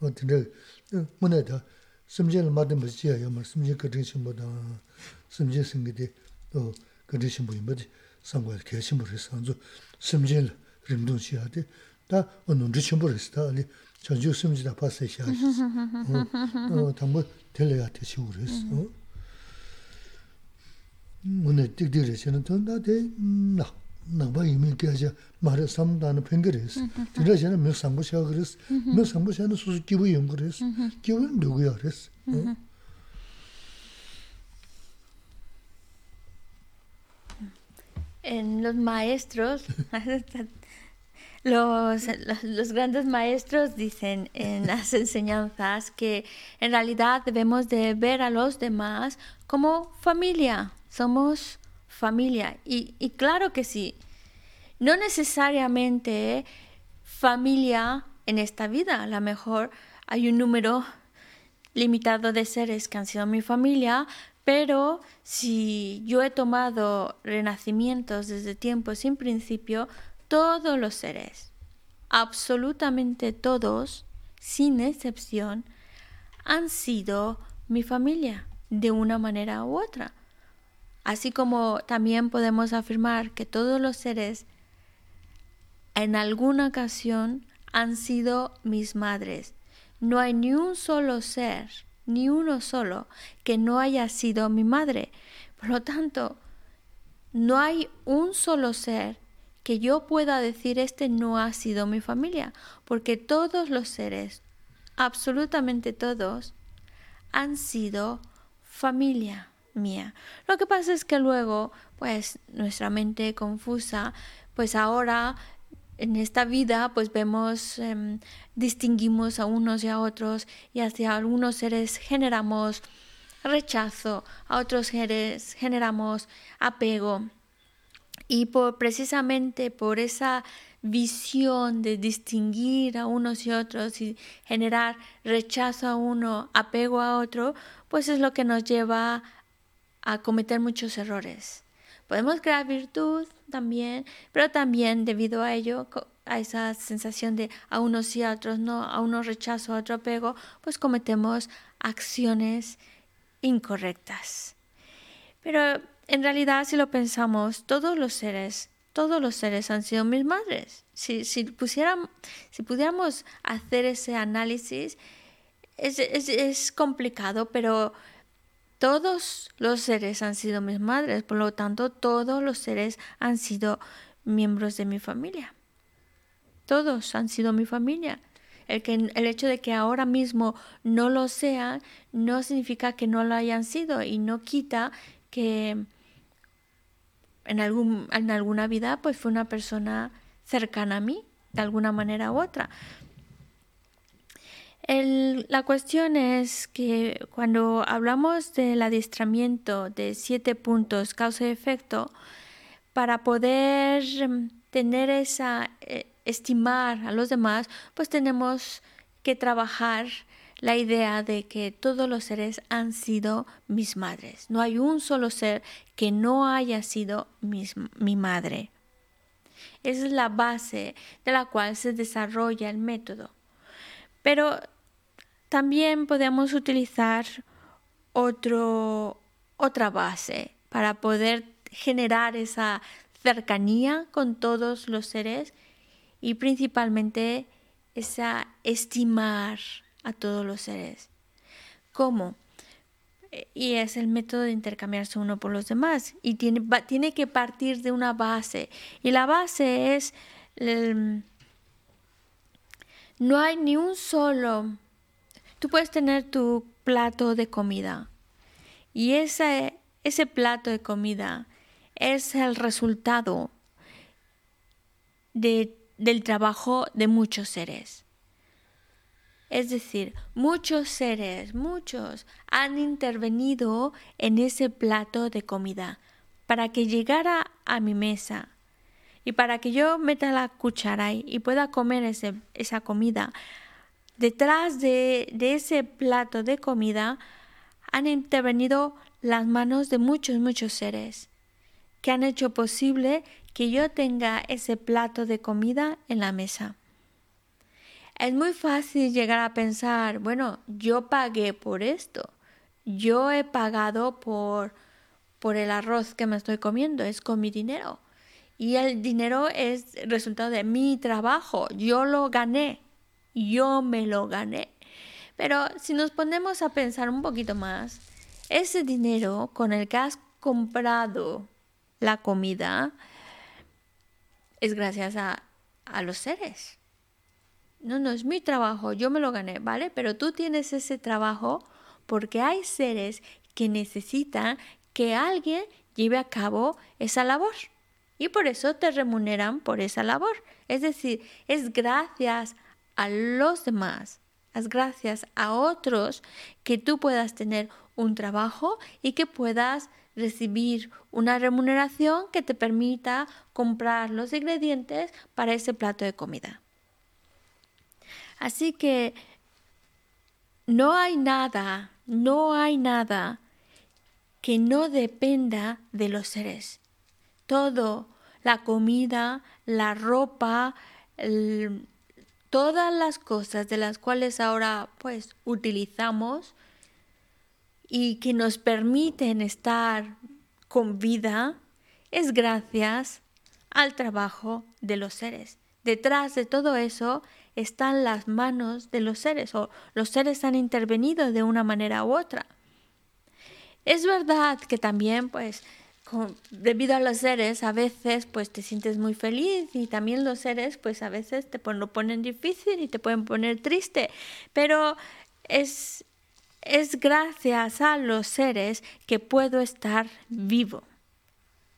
O dina, mune taa, simje la madim basi chiya yamar, simje kadri shimbo daa, simje singi di, to kadri shimbo yimba di, sangwa kaya shimbo resi, anzu simje la rimdun chiya di, taa onundri shimbo resi, taa ali, 보다 심지 생기데 또 그런 심보 뭐지 상관 개심을 해서 아주 심지를 림동시 하되 다 어느 심보를 했다 아니 전주 심지다 봤어야 어 당부 될래야 되시 그랬어 오늘 띠띠를 저는 돈 다돼 나 nāmbā yīmī kēchā mārē samdāna pēngā rēs. Tīrā xēnā mē sāmbā xā gā rēs, mē sāmbā xēnā sūsū kīwī yōng gā rēs, kīwī ndūgā yā rēs. En los maestros, los, los, grandes maestros dicen en las enseñanzas que en realidad debemos de ver a los demás como familia. Somos familia. Y, y claro que sí, no necesariamente familia en esta vida, a lo mejor hay un número limitado de seres que han sido mi familia, pero si yo he tomado renacimientos desde tiempos sin principio, todos los seres, absolutamente todos, sin excepción, han sido mi familia de una manera u otra. Así como también podemos afirmar que todos los seres en alguna ocasión han sido mis madres. No hay ni un solo ser, ni uno solo, que no haya sido mi madre. Por lo tanto, no hay un solo ser que yo pueda decir este no ha sido mi familia, porque todos los seres, absolutamente todos, han sido familia mía. Lo que pasa es que luego, pues nuestra mente confusa, pues ahora en esta vida pues vemos, eh, distinguimos a unos y a otros y hacia algunos seres generamos rechazo, a otros seres generamos apego. Y por, precisamente por esa visión de distinguir a unos y otros y generar rechazo a uno, apego a otro, pues es lo que nos lleva a cometer muchos errores. Podemos crear virtud también, pero también debido a ello, a esa sensación de a unos sí, a otros no, a unos rechazo, a otro apego, pues cometemos acciones incorrectas. Pero en realidad, si lo pensamos, todos los seres, todos los seres han sido mis madres. Si, si, pusieran, si pudiéramos hacer ese análisis, es, es, es complicado, pero todos los seres han sido mis madres, por lo tanto, todos los seres han sido miembros de mi familia. Todos han sido mi familia. El, que, el hecho de que ahora mismo no lo sean no significa que no lo hayan sido y no quita que en, algún, en alguna vida pues fue una persona cercana a mí, de alguna manera u otra. El, la cuestión es que cuando hablamos del adiestramiento de siete puntos causa y efecto, para poder em, tener esa, eh, estimar a los demás, pues tenemos que trabajar la idea de que todos los seres han sido mis madres. No hay un solo ser que no haya sido mis, mi madre. Esa es la base de la cual se desarrolla el método. Pero también podemos utilizar otro, otra base para poder generar esa cercanía con todos los seres y principalmente esa estimar a todos los seres. ¿Cómo? Y es el método de intercambiarse uno por los demás. Y tiene, tiene que partir de una base. Y la base es, no hay ni un solo, tú puedes tener tu plato de comida. Y ese, ese plato de comida es el resultado de, del trabajo de muchos seres. Es decir, muchos seres, muchos, han intervenido en ese plato de comida para que llegara a mi mesa y para que yo meta la cuchara y pueda comer ese, esa comida. Detrás de, de ese plato de comida han intervenido las manos de muchos, muchos seres que han hecho posible que yo tenga ese plato de comida en la mesa. Es muy fácil llegar a pensar, bueno, yo pagué por esto, yo he pagado por, por el arroz que me estoy comiendo, es con mi dinero. Y el dinero es resultado de mi trabajo, yo lo gané, yo me lo gané. Pero si nos ponemos a pensar un poquito más, ese dinero con el que has comprado la comida es gracias a, a los seres no, no es mi trabajo, yo me lo gané, ¿vale? Pero tú tienes ese trabajo porque hay seres que necesitan que alguien lleve a cabo esa labor. Y por eso te remuneran por esa labor. Es decir, es gracias a los demás, es gracias a otros que tú puedas tener un trabajo y que puedas recibir una remuneración que te permita comprar los ingredientes para ese plato de comida. Así que no hay nada, no hay nada que no dependa de los seres. Todo, la comida, la ropa, todas las cosas de las cuales ahora pues utilizamos y que nos permiten estar con vida es gracias al trabajo de los seres. Detrás de todo eso están las manos de los seres o los seres han intervenido de una manera u otra. Es verdad que también, pues, debido a los seres, a veces, pues, te sientes muy feliz y también los seres, pues, a veces te lo ponen difícil y te pueden poner triste, pero es, es gracias a los seres que puedo estar vivo,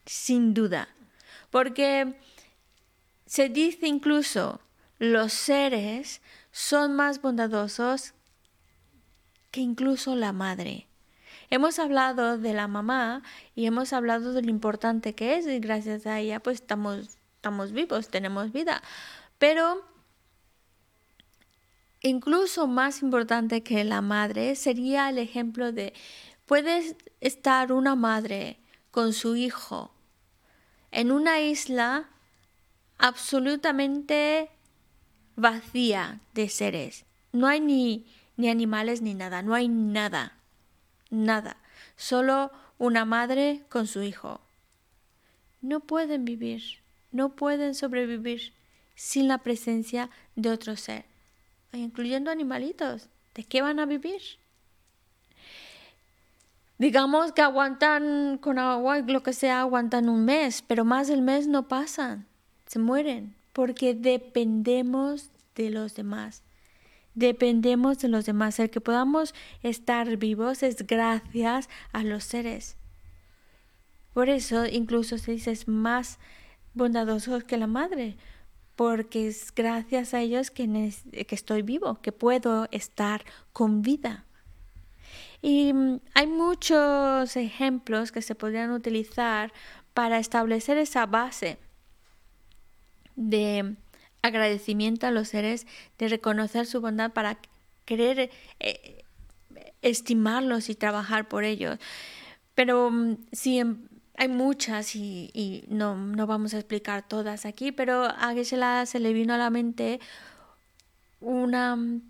sin duda, porque se dice incluso los seres son más bondadosos que incluso la madre. Hemos hablado de la mamá y hemos hablado de lo importante que es y gracias a ella pues estamos, estamos vivos, tenemos vida. Pero incluso más importante que la madre sería el ejemplo de puede estar una madre con su hijo en una isla absolutamente vacía de seres. No hay ni, ni animales ni nada, no hay nada, nada. Solo una madre con su hijo. No pueden vivir, no pueden sobrevivir sin la presencia de otro ser, incluyendo animalitos. ¿De qué van a vivir? Digamos que aguantan con agua, lo que sea, aguantan un mes, pero más del mes no pasan, se mueren, porque dependemos de los demás. Dependemos de los demás. El que podamos estar vivos es gracias a los seres. Por eso incluso se dice más bondadosos que la madre, porque es gracias a ellos que, que estoy vivo, que puedo estar con vida. Y mm, hay muchos ejemplos que se podrían utilizar para establecer esa base de agradecimiento a los seres, de reconocer su bondad para querer eh, estimarlos y trabajar por ellos. Pero mm, sí, em, hay muchas y, no, no, vamos a explicar todas aquí, pero a Geshe-la se le vino a la mente una mm,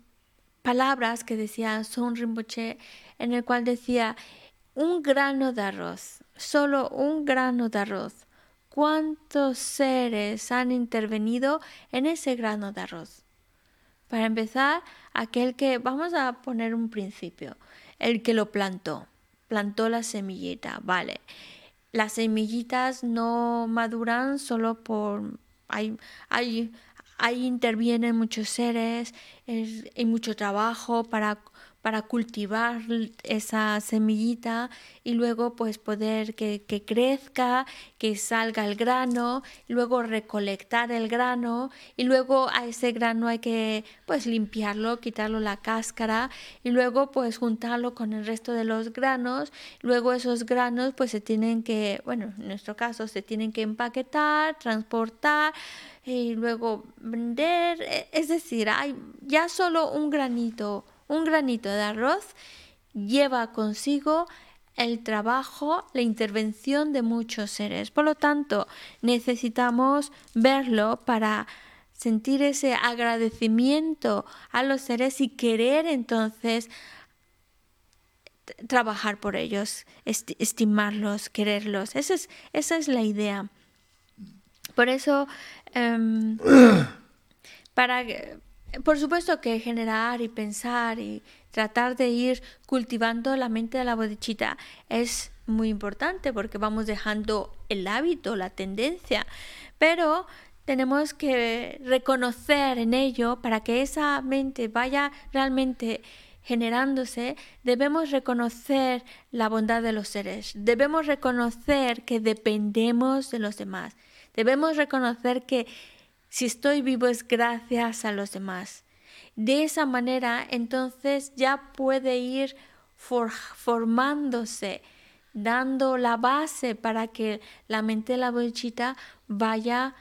palabras que decía Son Rinpoche, en el cual decía un grano de arroz, solo un grano de arroz cuántos seres han intervenido en ese grano de arroz. Para empezar, aquel que, vamos a poner un principio, el que lo plantó, plantó la semillita, vale. Las semillitas no maduran solo por... Hay, hay, ahí intervienen muchos seres, hay mucho trabajo para para cultivar esa semillita y luego pues poder que, que, crezca, que salga el grano, luego recolectar el grano y luego a ese grano hay que pues limpiarlo, quitarlo la cáscara y luego pues juntarlo con el resto de los granos, luego esos granos pues se tienen que, bueno, en nuestro caso se tienen que empaquetar, transportar y luego vender, e, es decir, hay ya solo un granito un granito de arroz lleva consigo el trabajo, la intervención de muchos seres. Por lo tanto, necesitamos verlo para sentir ese agradecimiento a los seres y querer entonces trabajar por ellos, estimarlos, quererlos. Esa es, esa es la idea. Por eso, em, para, por supuesto que generar y pensar y tratar de ir cultivando la mente de la bodichita es muy importante porque vamos dejando el hábito, la tendencia, pero tenemos que reconocer en ello para que esa mente vaya realmente generándose, debemos reconocer la bondad de los seres, debemos reconocer que dependemos de los demás, debemos reconocer que si estoy vivo es gracias a los demás. De esa manera, entonces ya puede ir formándose, dando la base para que la mente de la bolchita vaya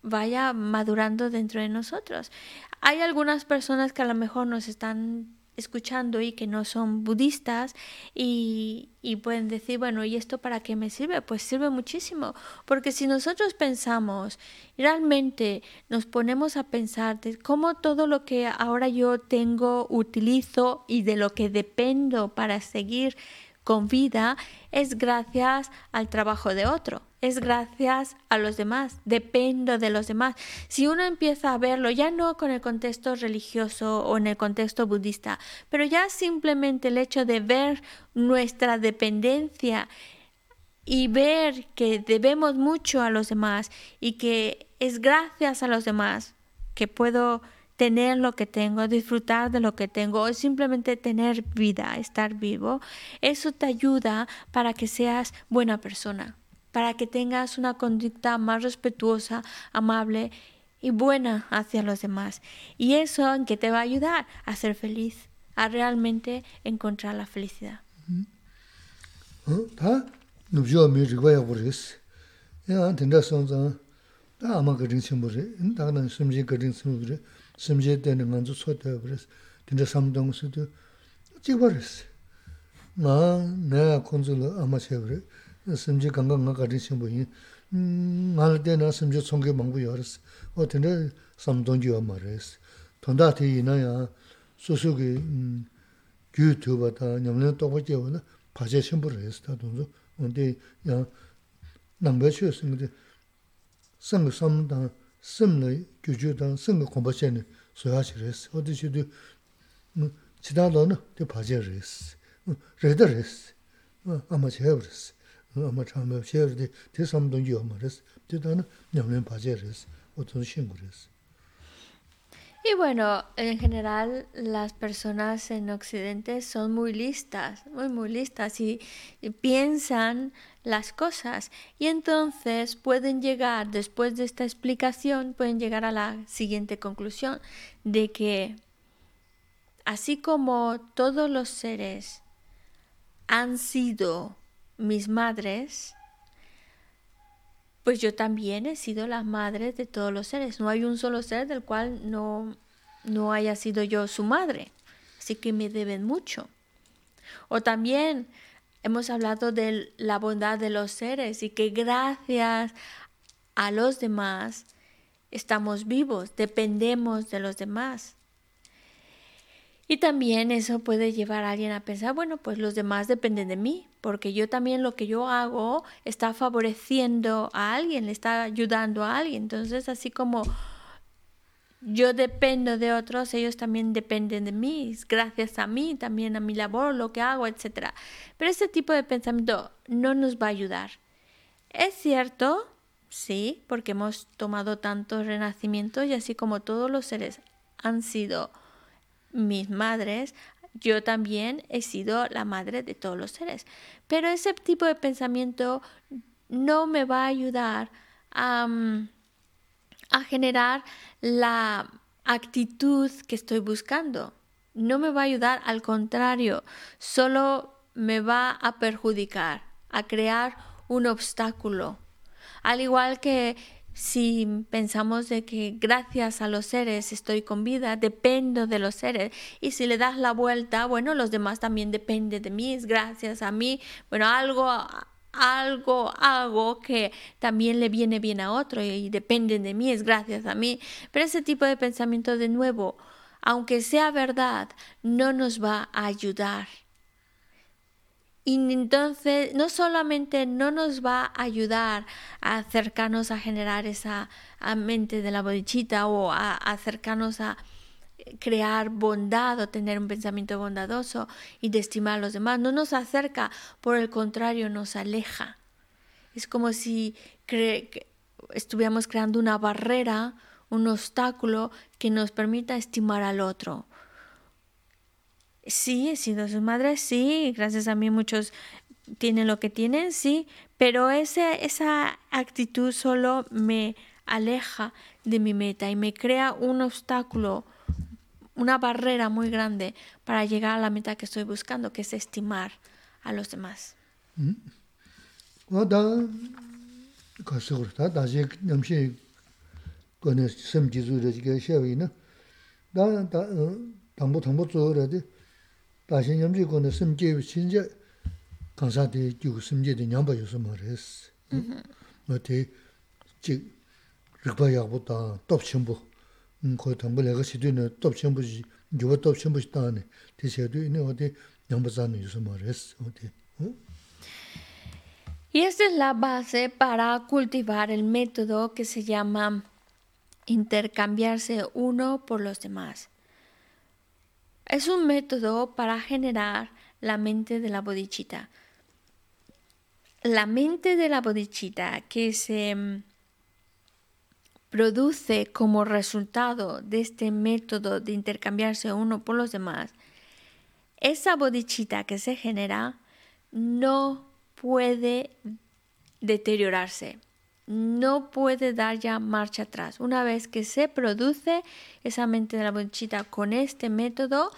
vaya madurando dentro de nosotros. Hay algunas personas que a lo mejor nos están escuchando y que no son budistas y, y, pueden decir, bueno, ¿y esto para qué me sirve? Pues sirve muchísimo, porque si nosotros pensamos, realmente nos ponemos a pensar de cómo todo lo que ahora yo tengo, utilizo y de lo que dependo para seguir con vida es gracias al trabajo de otro, es gracias a los demás, dependo de los demás. Si uno empieza a verlo, ya no con el contexto religioso o en el contexto budista, pero ya simplemente el hecho de ver nuestra dependencia y ver que debemos mucho a los demás y que es gracias a los demás que puedo tener lo que tengo, disfrutar de lo que tengo o simplemente tener vida, estar vivo, eso te ayuda para que seas buena persona, para que tengas una conducta más respetuosa, amable y buena hacia los demás. Y eso en que te va a ayudar a ser feliz, a realmente encontrar la felicidad. simje tene nganzu sote wabres, tinte samdong sudu, jikwa res. Nga naya kunzu la ama che wabres, simje ganga nga gari shimbo yin, nga la tena simje tsongke mangbu yares, o tinte samdong jiwa ma res. Tonda ti ina ya, susu ki gyu tuba ta, nyamlina tokwa jewa na, 파제 첨부 레스 다 동조 근데 야 남배추 생데 생거 삼다 심의 규주다 생거 공부체는 소야시 레스 어디시도 음 지다로는 대 파제 레스 레더 레스 아마 제브레스 아마 참에 셰르데 대삼동 요마 레스 대다는 냠len 파제 레스 어떤 신고 레스 Y bueno, en general las personas en Occidente son muy listas, muy, muy listas y, y piensan las cosas. Y entonces pueden llegar, después de esta explicación, pueden llegar a la siguiente conclusión de que así como todos los seres han sido mis madres, pues yo también he sido la madre de todos los seres. No hay un solo ser del cual no, no haya sido yo su madre. Así que me deben mucho. O también hemos hablado de la bondad de los seres y que gracias a los demás estamos vivos, dependemos de los demás. Y también eso puede llevar a alguien a pensar, bueno, pues los demás dependen de mí, porque yo también lo que yo hago está favoreciendo a alguien, le está ayudando a alguien. Entonces, así como yo dependo de otros, ellos también dependen de mí, gracias a mí, también a mi labor, lo que hago, etc. Pero ese tipo de pensamiento no nos va a ayudar. Es cierto, sí, porque hemos tomado tantos renacimientos y así como todos los seres han sido mis madres, yo también he sido la madre de todos los seres. Pero ese tipo de pensamiento no me va a ayudar a, mm, a generar la actitud que estoy buscando. No me va a ayudar, al contrario, solo me va a perjudicar, a crear un obstáculo. Al igual que si pensamos de que gracias a los seres estoy con vida, dependo de los seres. Y si le das la vuelta, bueno, los demás también dependen de mí, es gracias a mí. Bueno, algo, algo hago que también le viene bien a otro y dependen de mí, es gracias a mí. Pero ese tipo de pensamiento de nuevo, aunque sea verdad, no nos va a ayudar. Y entonces no solamente no nos va a ayudar a acercarnos a generar esa mente de la bodichita o a, acercarnos a crear bondad o tener un pensamiento bondadoso y de estimar a los demás, no nos acerca, por el contrario, nos aleja. Es como si cre estuviéramos creando una barrera, un obstáculo que nos permita estimar al otro. Sí, he sido su madre, sí, gracias a mí muchos tienen lo que tienen, sí, pero ese, esa actitud solo me aleja de mi meta y me crea un obstáculo, una barrera muy grande para llegar a la meta que estoy buscando, que es estimar a los demás. 와 다 가서다 다시 남시 거는 섬지주를 지게 셔위나 다다 당보 당보 조르데 다시 염지 거는 섬지 신제 강사대 주 섬지의 냠바 요소 말했어. 어때 지 르바야보다 톱침부 음 거기 당보 내가 시도는 톱침부지 누가 톱침부지 다네 대세도 있네 어디 냠바자는 요소 말했어. 어디 어? Y esta es la base para cultivar el método que se llama intercambiarse uno por los demás. Es un método para generar la mente de la bodichita. La mente de la bodichita que se mm, produce como resultado de este método de intercambiarse uno por los demás, esa bodichita que se genera no puede deteriorarse, no puede dar ya marcha atrás. Una vez que se produce esa mente de la bonchita con este método,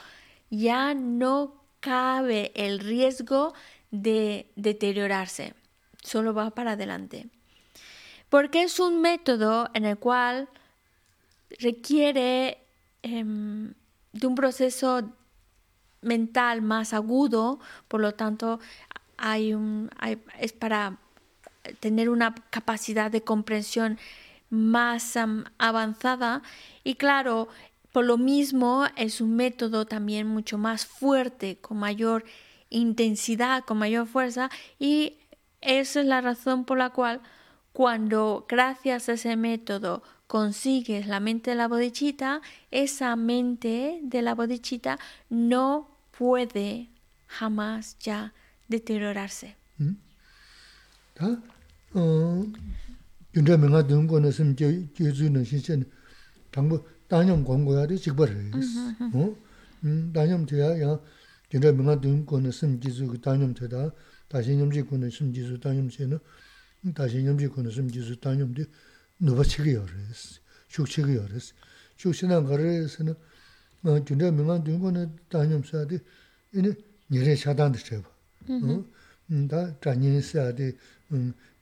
ya no cabe el riesgo de deteriorarse, solo va para adelante. Porque es un método en el cual requiere eh, de un proceso mental más agudo, por lo tanto hay un, es para tener una capacidad de comprensión más avanzada. Y claro, por lo mismo es un método también mucho más fuerte, con mayor intensidad, con mayor fuerza. Y esa es la razón por la cual cuando gracias a ese método consigues la mente de la bodichita, esa mente de la bodichita no puede jamás ya deteriorarse. 다 어, yunzha minga dungo na sim kyo zu na shin shen tangbo danyam gonggo ya di jikbar res danyam tuya ya yunzha minga dungo na sim ki zu danyam tuya da dashi nyamji go na sim ki zu danyam che na dashi nyamji go na sim ki zu danyam di nuba chigiyo res shuk chigiyo res shuk shinan gara res na yunzha minga dungo na danyam sa di nyere shadan di cheba da danyam sa di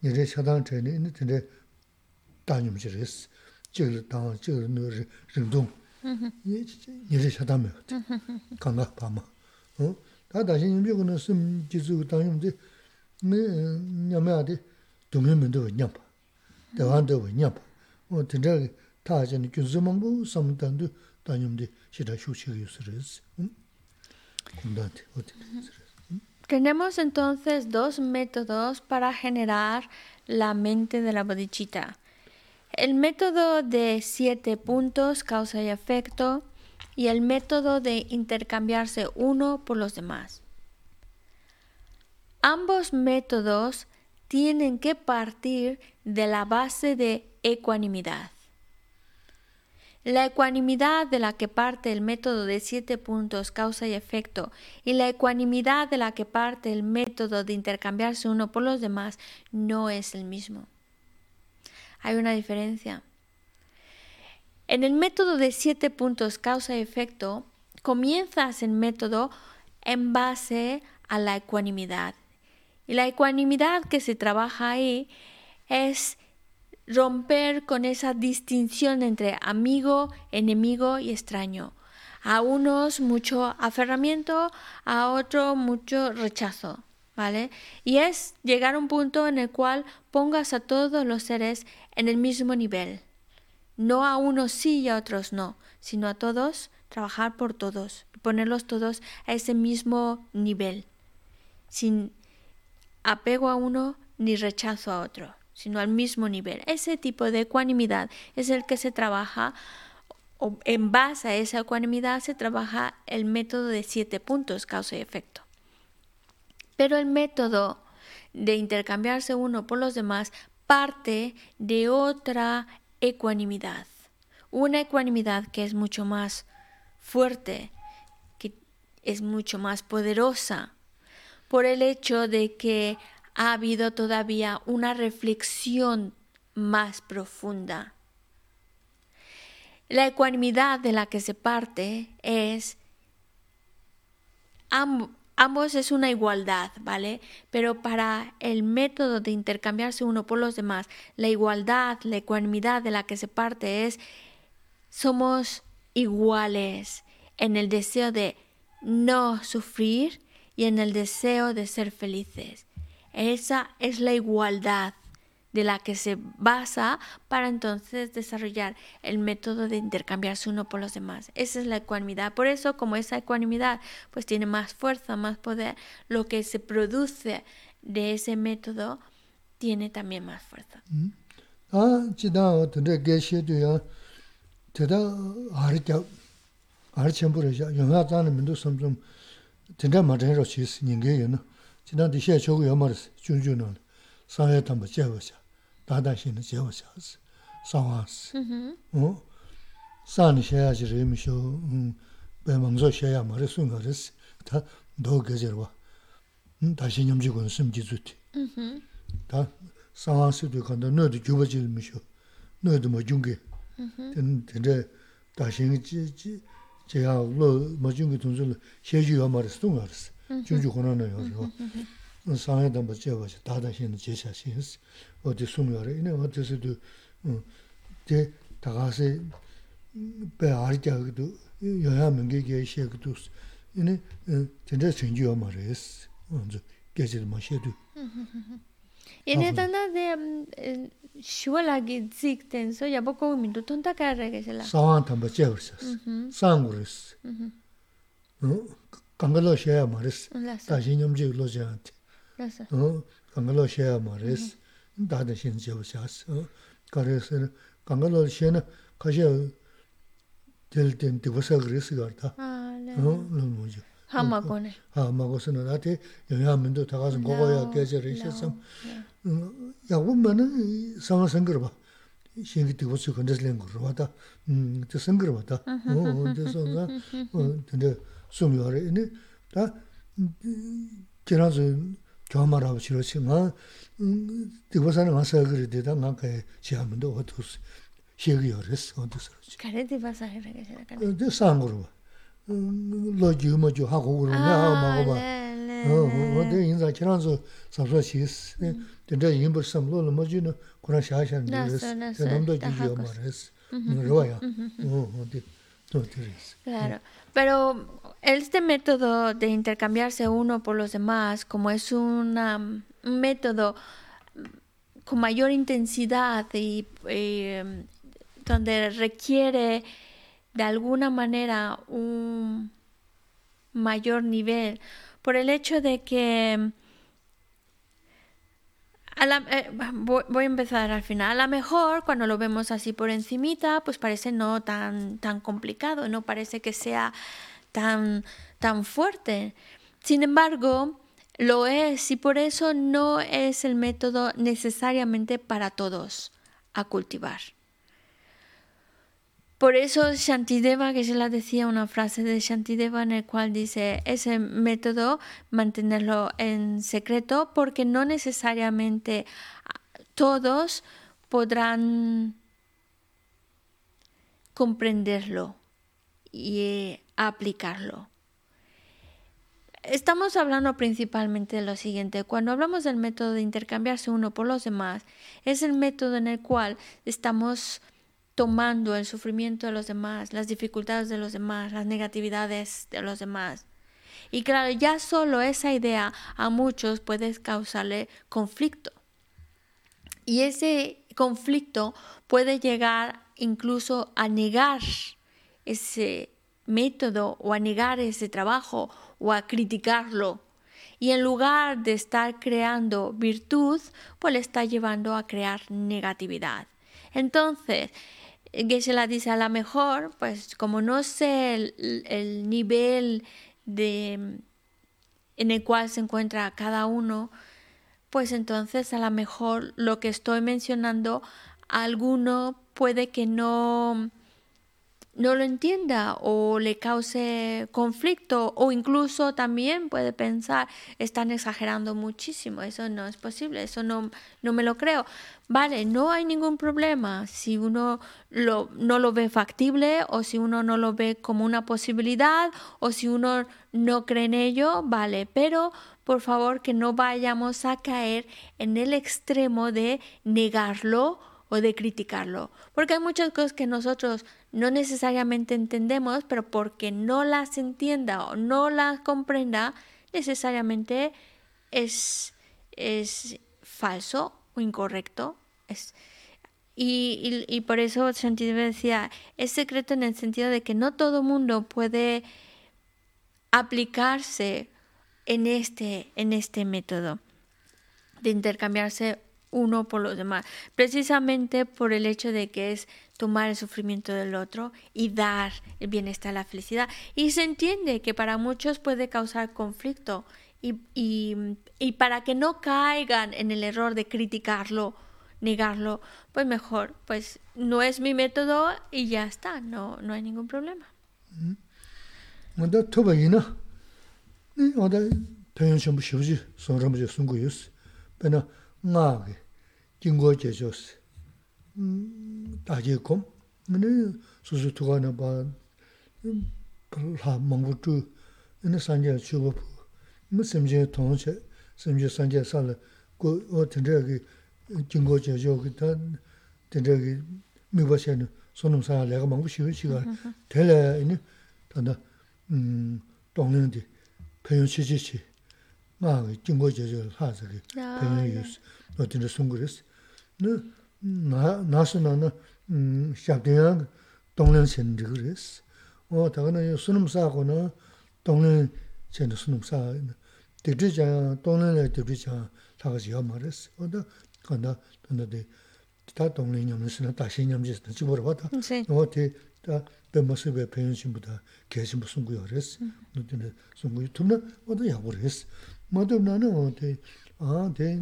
nirē shādāng chayani, nī tīndē dāñyam chī rīs, chīgir dāng, chīgir nū rīngdōng, nirē shādāng mē gāt, kāngā pāma. Tā dāshī nyambi gu nā sīm jizū gu dāñyam dī, nī nyamyā dī dōngyam mē dōwa nyam pā, dāwān dōwa nyam pā. Tīndē tā chayani gyūnsū māngbō sāma dāng dī dāñyam dī shidā shū chīgir yus rīs, kundā dī, o dī rīs. Tenemos entonces dos métodos para generar la mente de la bodichita. El método de siete puntos, causa y efecto, y el método de intercambiarse uno por los demás. Ambos métodos tienen que partir de la base de ecuanimidad. La ecuanimidad de la que parte el método de siete puntos causa y efecto y la ecuanimidad de la que parte el método de intercambiarse uno por los demás no es el mismo. Hay una diferencia. En el método de siete puntos causa y efecto, comienzas el método en base a la ecuanimidad. Y la ecuanimidad que se trabaja ahí es romper con esa distinción entre amigo, enemigo y extraño. A unos mucho aferramiento, a otros mucho rechazo, ¿vale? Y es llegar a un punto en el cual pongas a todos los seres en el mismo nivel. No a unos sí y a otros no, sino a todos, trabajar por todos, ponerlos todos a ese mismo nivel, sin apego a uno ni rechazo a otro sino al mismo nivel. Ese tipo de ecuanimidad es el que se trabaja, o en base a esa ecuanimidad se trabaja el método de siete puntos, causa y efecto. Pero el método de intercambiarse uno por los demás parte de otra ecuanimidad, una ecuanimidad que es mucho más fuerte, que es mucho más poderosa, por el hecho de que ha habido todavía una reflexión más profunda. La ecuanimidad de la que se parte es ambos es una igualdad, ¿vale? Pero para el método de intercambiarse uno por los demás, la igualdad, la ecuanimidad de la que se parte es somos iguales en el deseo de no sufrir y en el deseo de ser felices. Esa es la igualdad de la que se basa para entonces desarrollar el método de intercambiarse uno por los demás. Esa es la ecuanimidad. Por eso, como esa ecuanimidad pues tiene más fuerza, más poder, lo que se produce de ese método tiene también más fuerza. Ah, chida tende geshe de ya teda arja arja por ya yo na tan mendo samsum tenda ma de ro chi ninge yo no chida de she chogu yo mar chun chun no sa ya tam ba che ba sha da da shin de che ba sha sa wa s 어 sa ni she ya ji re mi sho be mang zo she ya ma re sun ga re ta do ge je wa da shin yum ji gun sim ji zu ti 다 상황스도 간다 너도 주버질 미쇼 너도 뭐 중게 된 된데 다시 지지 제가 뭐뭐 중게 돈을 쉐주요 말했어 또 말했어 주주 권한을 요죠 상해도 뭐 제가 다다시는 제샤시스 어디 숨어래 이네 어디서도 어제 다가세 배 아리자기도 여야면 게게 쉐기도 이네 진짜 전주요 말했어 먼저 계절 마셔도 Y en esta de shuala gi zik tenso ya poco minuto tonta ka re que se la. 상황 담바 제버스 상고르스 어 강가로 셔야 말했어. Lazo, 다시 념지 로지한테. lazo. 어, 강가로 셔야 말했어. 다들 신지 없었어. 어, 그래서 강가로 셔는 가셔 될땐 되고서 그랬어 가다. Ah, 어, le- 너무 뭐죠. Hama con él. 아, 먹었으나 나한테 영향면도 다 가서 먹어야 계절에 있었어. 야, 보면은 상어 생겨 봐. 신기 되고 수 건드는 거 봐다. 음, 저 생겨 봐다. 어, 그래서 나 어, 근데 숨이어래. 다 지나서 교마라고 싫었지만 음, 되고 사는 가서 그래 되다 나가 지하면도 어두스. 시기 어렸어. 어두스. Carete y pasajera que se la cara. 근데 상으로 봐. 음, 로지 뭐죠 하고 그러냐 Ah, 하고 봐. le- le- 어, 어, 내 인자 지난주 사서시스. 근데 인버 삼로는 뭐지는 그런 샤샤는 나서, 그랬어. 나서, 남도 다 지지어 하고. 말했어. 그거야. 어, 어디 또 들었어. Claro, Pero este método de intercambiarse uno por los demás, como es un método con mayor intensidad y eh, donde requiere de alguna manera un mayor nivel, por el hecho de que a eh, voy, voy a empezar al final. A lo mejor cuando lo vemos así por encimita, pues parece no tan, tan complicado, no parece que sea tan, tan fuerte. Sin embargo, lo es y por eso no es el método necesariamente para todos a cultivar. Por eso Shantideva, que se la decía una frase de Shantideva en el cual dice ese método mantenerlo en secreto porque no necesariamente ah, todos podrán comprenderlo y eh, aplicarlo. Estamos hablando principalmente de lo siguiente. Cuando hablamos del método de intercambiarse uno por los demás, es el método en el cual estamos tomando el sufrimiento de los demás, las dificultades de los demás, las negatividades de los demás. Y claro, ya solo esa idea a muchos puede causarle conflicto. Y ese conflicto puede llegar incluso a negar ese método o a negar ese trabajo o a criticarlo. Y en lugar de estar creando virtud, pues le está llevando a crear negatividad. Entonces, Geshe-la dice, a lo mejor, pues como no sé el, el nivel de, en el cual se encuentra cada uno, pues entonces a lo mejor lo que estoy mencionando, a alguno puede que no, no lo entienda o le cause conflicto o incluso también puede pensar, están exagerando muchísimo, eso no es posible, eso no, no me lo creo. Vale, no hay ningún problema si uno lo, no lo ve factible o si uno no lo ve como una posibilidad o si uno no cree en ello, vale, pero por favor que no vayamos a caer en el extremo de negarlo o de criticarlo, porque hay muchas cosas que nosotros no necesariamente entendemos, pero porque no las entienda o no las comprenda, necesariamente es, es falso o incorrecto. Es, y, y, por eso Shantideva decía, es secreto en el sentido de que no todo mundo puede aplicarse en este, en este método de intercambiarse uno por los demás, precisamente por el hecho de que es tomar el sufrimiento del otro y dar el bienestar, la felicidad. Y se entiende que para muchos puede causar conflicto y, y, para que no caigan en el error de criticarlo, negarlo, pues mejor, pues no es mi método y ya está, no, no hay ningún problema. Mm 징고 제조스 음 다제콤 근데 수수 두가나 봐 불하 망부주 네 산제 주고 무슨 제 통제 심지 산제 살고 그 어떤데 징고 제조 그다 된데 미버세는 손음사 내가 망고 쉬는 시간 되래 이니 단다 음 동는데 표현 시지시 나 징고 제조 하서기 표현 유스 어떤데 송그레스 nāsū nāna xiabdiyāng dōngliāng chen dhikir rēs. O taga nā yu sunum sāku nā dōngliāng chen dhī sunum sāku nā dhikri chāyā, dōngliāng lā dhikri chāyā taga chiyā mā rēs. O tā kāndā tāndā dhī tā dōngliāng ñam rēs nā dāshī ñam jēs nā chibur wā tā. O tī tā bē mā sī bē pēyōn chimbu tā kē chimbu sungu yā rēs. Nō tī nā sungu yu tūm nā o tā yā gu rēs. Mā tūm nā nā o tī, ā tī,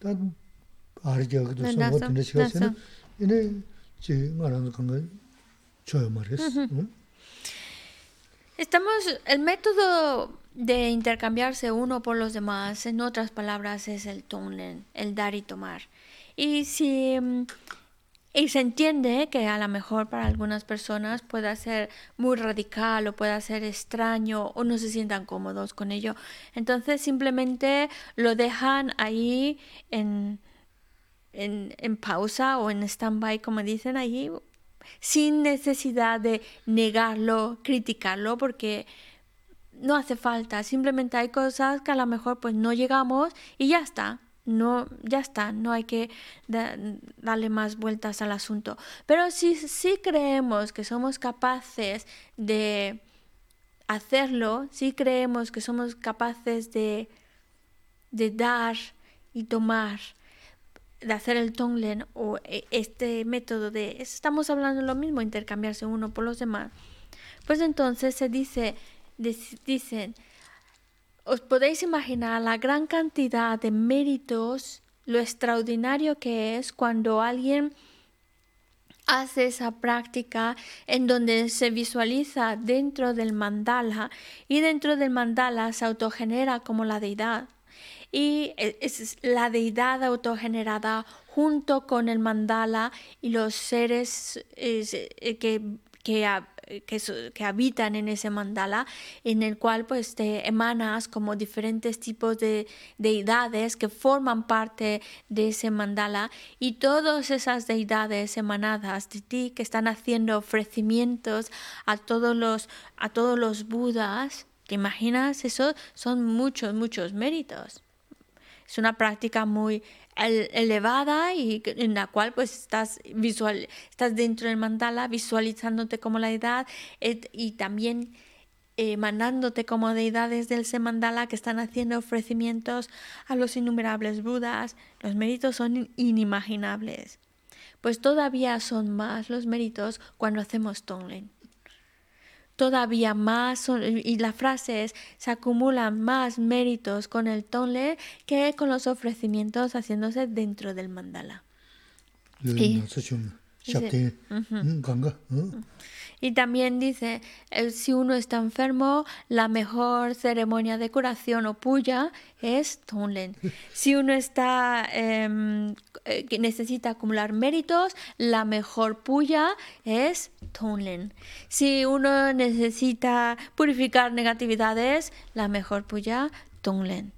tā Estamos, el método de intercambiarse uno por los demás, en otras palabras, es el tonglen, el dar y tomar. Y si mm, y se entiende que a lo mejor para algunas personas pueda ser muy radical o pueda ser extraño o no se sientan cómodos con ello. Entonces simplemente lo dejan ahí en, en, pausa o en stand-by, como dicen allí, sin necesidad de negarlo, criticarlo, porque no hace falta. Simplemente hay cosas que a lo mejor pues no llegamos y ya está. No, ya está, no hay que da- darle más vueltas al asunto. Pero si sí creemos que somos capaces de hacerlo, si creemos que somos capaces de, de dar y tomar, de hacer el tonglen o e- este método de estamos hablando lo mismo, intercambiarse uno por los demás, pues entonces se dice, dicen, os podéis imaginar la gran cantidad de méritos, lo extraordinario que es cuando alguien hace esa práctica en donde se visualiza dentro del mandala y dentro del mandala se autogenera como la deidad. Y e- es la deidad autogenerada junto con el mandala y los seres es, eh, que, que, que habitan en ese mandala, en el cual pues te emanas como diferentes tipos de deidades que forman parte de ese mandala y todas esas deidades emanadas de ti que están haciendo ofrecimientos a todos los, a todos los budas. ¿Te imaginas? Eso son muchos, muchos méritos es una práctica muy el- elevada y en la cual pues estás visual estás dentro del mandala visualizándote como la deidad et- y también eh, emanándote como deidades del ese mandala que están haciendo ofrecimientos a los innumerables budas. Los méritos son in- inimaginables. Pues todavía son más los méritos cuando hacemos tonglen todavía más, y la frase es, se acumulan más méritos con el tonle que con los ofrecimientos haciéndose dentro del mandala. Y también dice, eh, si uno está enfermo, la mejor ceremonia de curación o puya es Tonlen. Si uno está em, eh, que necesita acumular méritos, la mejor puya es Tonlen. Si uno necesita purificar negatividades, la mejor puya Tonglen.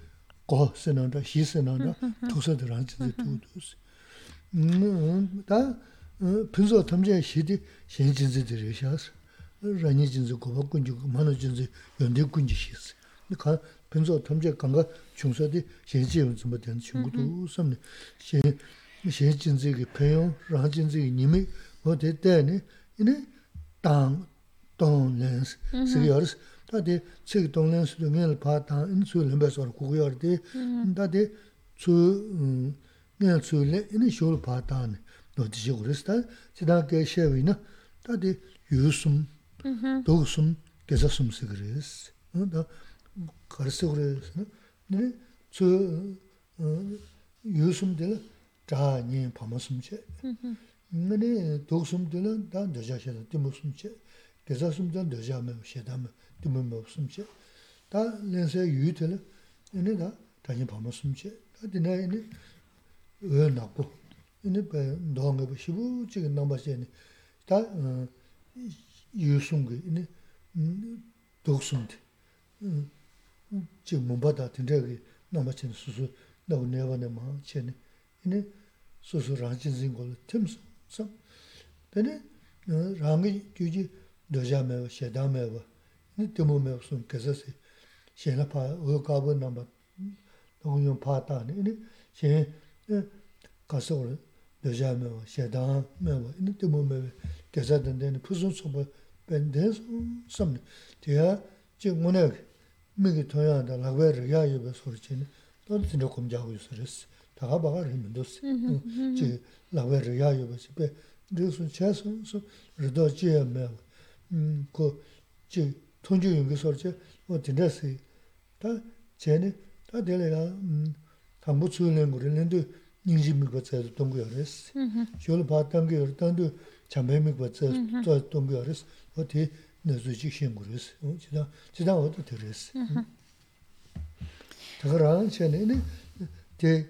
go se nanda, hi se nanda, tuksa de ranzi de tu dus. Da pinzo tamze shi di shen jinzi de re shas, rani jinzi, goba kunji, mano jinzi, yonde kunji shi si. Ka pinzo tamze kanga chungsa di shen ji yon zimba ten chungu du samne. Shen jinzi ki penyon, rani jinzi ki nimi, mo de dani, ini dang, dong lens, sigi yaris, 된 친구도 섬네 신 신진지의 배용 라진지의 님이 뭐 됐대네 이네 당 동len스 시리어스 다데 책 동len스도 늘 봐다 인수를 해서 고고여데 다데 주 nel수래 이네 쇼를 봐다네 너디지 그랬다 지나게 셰위나 다데 유숨 도숨 계속숨스 그랬어 어다 가르쳐 그랬어 네 저, 어, 유숨들 자니 파마숨체. 근데 독숨들은 다 너자셔도 띠무숨체. 대자숨들 너자면 셰다면 띠무면 없음체. 다 렌세 유들 얘네 다 다니 파마숨체. 다 디나 얘네 왜 나고. 얘네 배 너가 뭐 시부 지금 넘어서네. 다 어, 유숨게 얘네 음, 독숨들. 음, 지 몸바다 된저기 남아친 수수 너무 내가네 마 쳇네 이네 수수 라진진 걸 템스 서 근데 랑이 규지 너자메 셰다메 봐 tēmō mē sōn kēsā sī, shēnā pā, wē kāpō nāmbā, nōng yōng pā tā nē, shēn kāsā wā, dōjā mē wā, shēdāng mē wā, nē tēmō mē wā, kēsā tā nē, pūsōn sō pā, bēn tē sōn sām nē, tē yā, chē ngō nē kē, mē kē tō yā tā, lāk bē rā yā yō bē sō rā chē nē, tō tē nē kōm jā wā yō sō rā sī, tā kā bā kā rā mē ndō sī, chē lāk bē rā yā yō bē sī, bē, rē sōn chē sōn sō, rā tō chē yā mē wā, kō, chē, 통주 연구 소리지 뭐 진짜스 다 제네 다 내가 당부 주는 거는데 인심이 거쳐서 동거 열었어. 저를 봤던 게 열던도 잠배미 거쳐서 또 동거 열었어. 어디 내주지 신 거랬어. 어 지나 지나 어디 들었어. 저거랑 전에는 제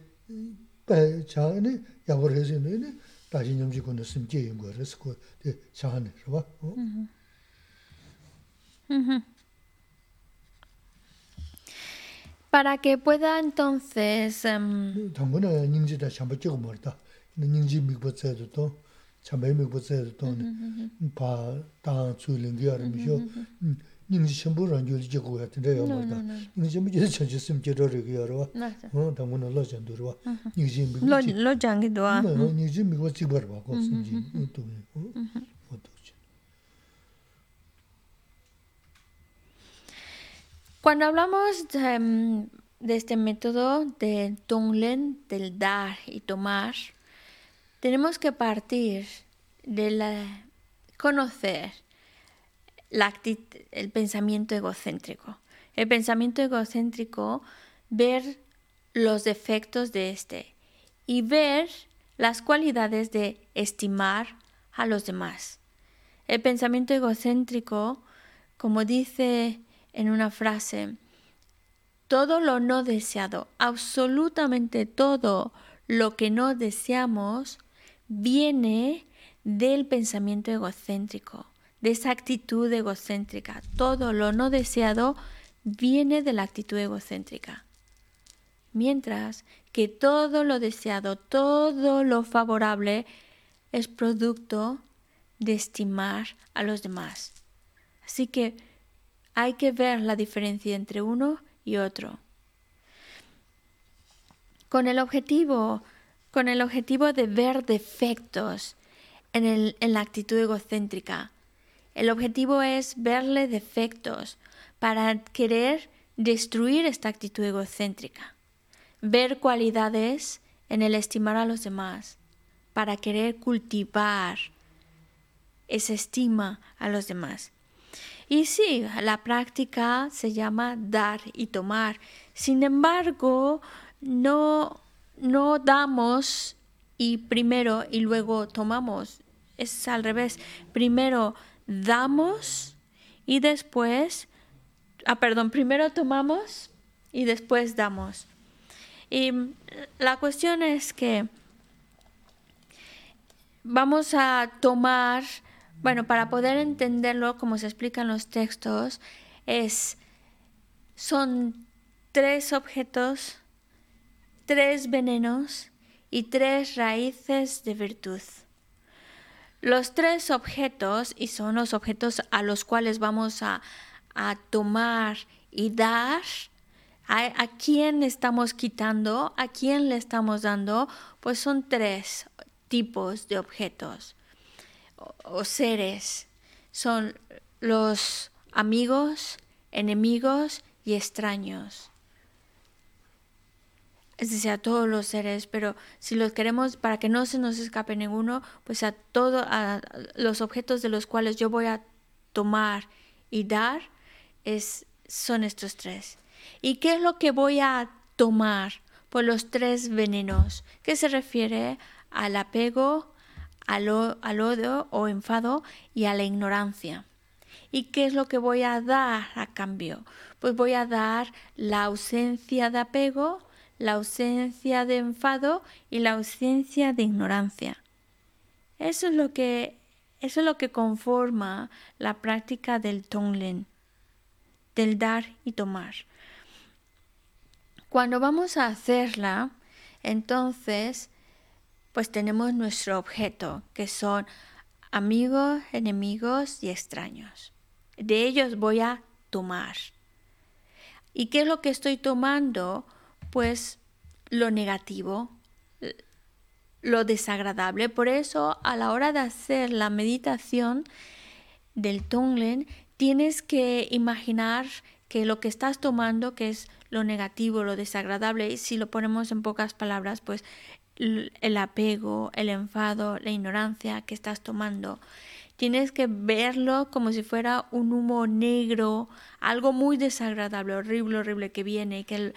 자네 야버해서 내는 다시 염지 건었으면 제인 거랬어. 그 자하네. 봐. 어. Para que pueda entonces em, 당분은 닝지다 참바 찍어 먹었다. 닝지 미버서도 또 참배 미버서도 또봐 당주는 게 아니죠. 닝지 전부는 요리 찍고 같은데 요 말다. 닝지 뭐 이제 전체 심 제대로 게 알아. 어 당분은 러전 들어와. 닝지 미버 lo, lo jangido a- 닝지 미버 찍어 봐. 고 심지 또 Cuando hablamos de, em, de este método de Tonglen, del dar y tomar, tenemos que partir de la, conocer el pensamiento egocéntrico. El pensamiento egocéntrico, ver los defectos de este y ver las cualidades de estimar a los demás. El pensamiento egocéntrico, como dice en una frase, todo lo no deseado, absolutamente todo lo que no deseamos, viene del pensamiento egocéntrico, de esa actitud egocéntrica. Todo lo no deseado viene de la actitud egocéntrica. Mientras que todo lo deseado, todo lo favorable es producto de estimar a los demás. Así que hay que ver la diferencia entre uno y otro. Con el objetivo, con el objetivo de ver defectos en, el- en la actitud egocéntrica. El objetivo es verle defectos para querer destruir esta actitud egocéntrica. Ver cualidades en el estimar a los demás para querer cultivar esa estima a los demás. Y sí, la práctica se llama dar y tomar. Sin embargo, no, no damos y primero y luego tomamos. Es al revés. Primero damos y después, ah, perdón, primero tomamos y después damos. Y la cuestión es que vamos a tomar, bueno, para poder entenderlo como se explica en los textos, es, son tres objetos, tres venenos y tres raíces de virtud. Los tres objetos, y son los objetos a los cuales vamos a, a tomar y dar, a, a quién estamos quitando, a quién le estamos dando, pues son tres tipos de objetos o, seres. Son los amigos, enemigos y extraños. Es decir, a todos los seres, pero si los queremos, para que no se nos escape ninguno, pues a todos los objetos de los cuales yo voy a tomar y dar, es, son estos tres. ¿Y qué es lo que voy a tomar por los tres venenos? Que se refiere al apego, al, al odio o enfado y a la ignorancia. ¿Y qué es lo que voy a dar a cambio? Pues voy a dar la ausencia de apego, la ausencia de enfado y la ausencia de ignorancia. Eso es lo que, eso es lo que conforma la práctica del Tonglen, del dar y tomar. Cuando vamos a hacerla, entonces, pues tenemos nuestro objeto, que son amigos, enemigos y extraños. De ellos voy a tomar. ¿Y qué es lo que estoy tomando? Pues lo negativo, lo desagradable. Por eso, a la hora de hacer la meditación del Tonglen, tienes que imaginar que lo que estás tomando, que es lo negativo, lo desagradable, y si lo ponemos en pocas palabras, pues el apego, el enfado, la ignorancia que estás tomando. Tienes que verlo como si fuera un humo negro, algo muy desagradable, horrible, horrible que viene, que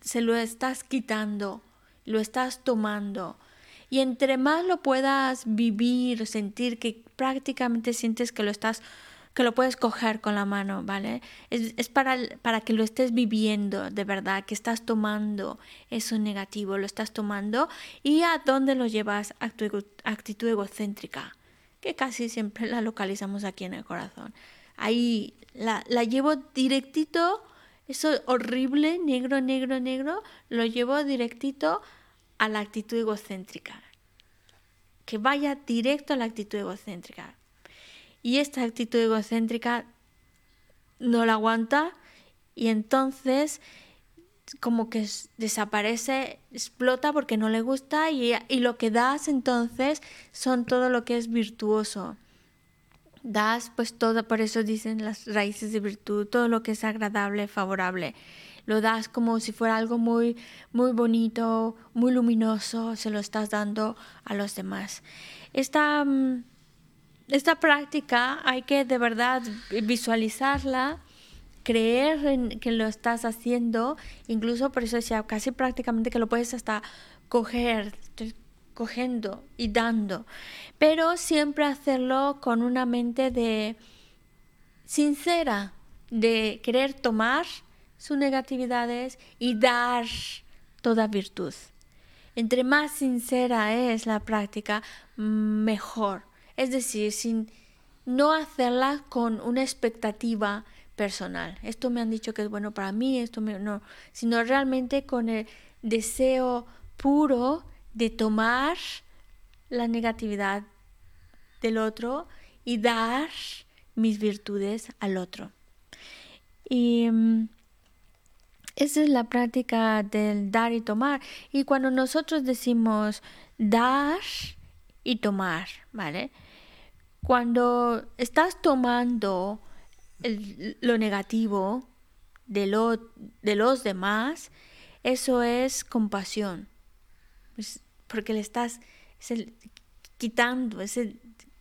se lo estás quitando, lo estás tomando. Y entre más lo puedas vivir, sentir que prácticamente sientes que lo estás que lo puedes coger con la mano, ¿vale? Es, para, para que lo estés viviendo de verdad, que estás tomando eso negativo, lo estás tomando y a dónde lo llevas a tu actitud egocéntrica, que casi siempre la localizamos aquí en el corazón. Ahí la, la llevo directito, eso horrible, negro, negro, negro, lo llevo directito a la actitud egocéntrica. Que vaya directo a la actitud egocéntrica. Y esta actitud egocéntrica no la aguanta y entonces como que desaparece, explota porque no le gusta y, y, lo que das entonces son todo lo que es virtuoso. Das pues todo, por eso dicen las raíces de virtud, todo lo que es agradable, favorable. Lo das como si fuera algo muy, muy bonito, muy luminoso, se lo estás dando a los demás. Esta... Mm, esta práctica hay que de verdad visualizarla, creer en que lo estás haciendo, incluso por eso decía casi prácticamente que lo puedes hasta coger, cogiendo y dando, pero siempre hacerlo con una mente de sincera, de querer tomar sus negatividades y dar toda virtud. Entre más sincera es la práctica, mejor es decir, sin no hacerla con una expectativa personal. Esto me han dicho que es bueno para mí, esto no, sino realmente con el deseo puro de tomar la negatividad del otro y dar mis virtudes al otro. Y mm, esa es la práctica del dar y tomar. Y cuando nosotros decimos dar y tomar, ¿vale? Cuando estás tomando lo negativo de, lo, de los demás, eso es compasión. porque le estás quitando,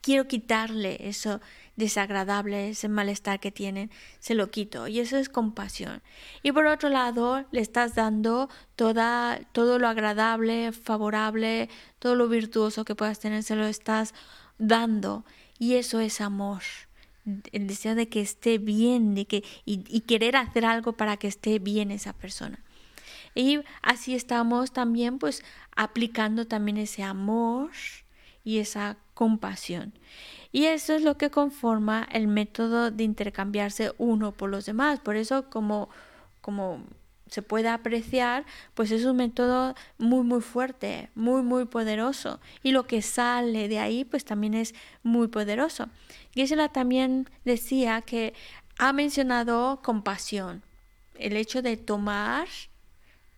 quiero quitarle eso desagradable, ese malestar que tienen, se lo quito. Y eso es compasión. Y por otro lado, le estás dando toda, todo lo agradable, favorable, todo lo virtuoso que puedas tener, se lo estás dando. Y eso es amor. El deseo de que esté bien de que, y, querer hacer algo para que esté bien esa persona. Y así estamos también pues aplicando también ese amor y esa compasión. Y eso es lo que conforma el método de intercambiarse uno por los demás. Por eso como, como se puede apreciar, pues es un método muy, muy fuerte, muy, muy poderoso. Y lo que sale de ahí, pues también es muy poderoso. Gisela también decía que ha mencionado compasión, el hecho de tomar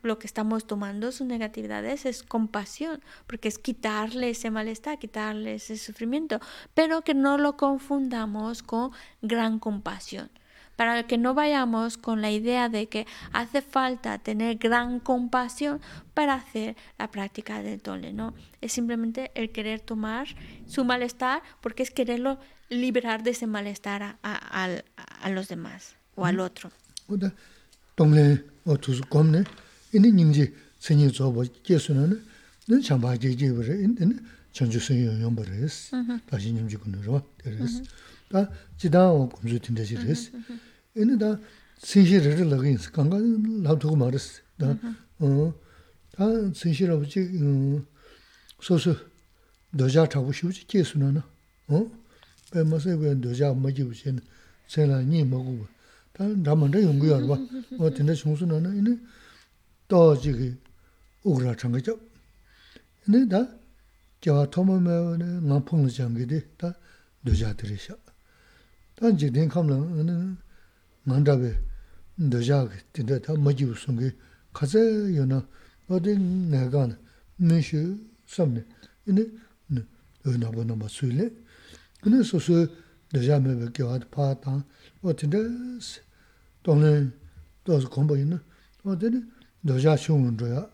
lo que estamos tomando, sus negatividades, es compasión, porque es quitarle ese malestar, quitarle ese sufrimiento, pero que no lo confundamos con gran compasión para que no vayamos con la idea de que hace falta tener gran compasión para hacer la práctica del tole, ¿no? Es simplemente el querer tomar su malestar porque es quererlo liberar de ese malestar a, a, a los demás o al otro. ene da sinshi riri lagi insi, kanga lab tuku maris. Da sinshi rabu chi sosu doja chabu shivu chi jesu na na. Pai masai waya doja ma jivu chi ene, sen la nyi ma guwa. Da ramanda yungu yarwa, wa tinda shungsu na na, ene 또 지기 우그라 창가죠 근데 다 저와 토마메는 나풍을 장게디 다 늦어들이셔 단지 된 감는 만다베 늦어게 근데 다 뭐지 무슨 게 가서 요나 어디 내가 미슈 섬네 근데 네 어나 보나 뭐 술래 근데 소소 늦어면 게 파타 어딘데 돈은 또서 공부 있는 어디는 너자 쉬운 거야.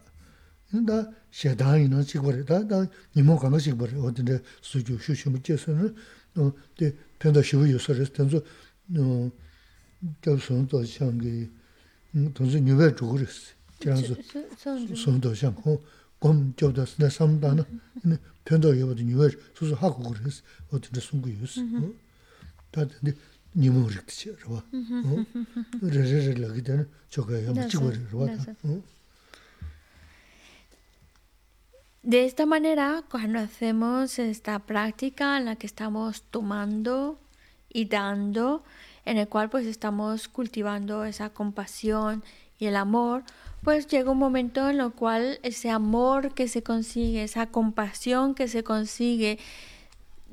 근데 셰다이 너 지고래 다다 니모 가는 지고래 어딘데 수주 쉬쉬면 제서는 어 데, 편도 쉬고 요소를 tenzo 어 저선 또 상게 음 돈스 뉴베 주고랬어. 그래서 손도 상고 곰 저도 내 삼다는 네 편도 여버도 뉴베 수수 하고 그랬어. 어딘데 숨고 있어. 어 다데 니모 그랬지. 봐. 어 레레레 라기다는 저거 야 지고래 봐. De esta manera, cuando hacemos esta práctica en la que estamos tomando y dando, en el cual pues estamos cultivando esa compasión y el amor, pues llega un momento en el cual ese amor que se consigue, esa compasión que se consigue,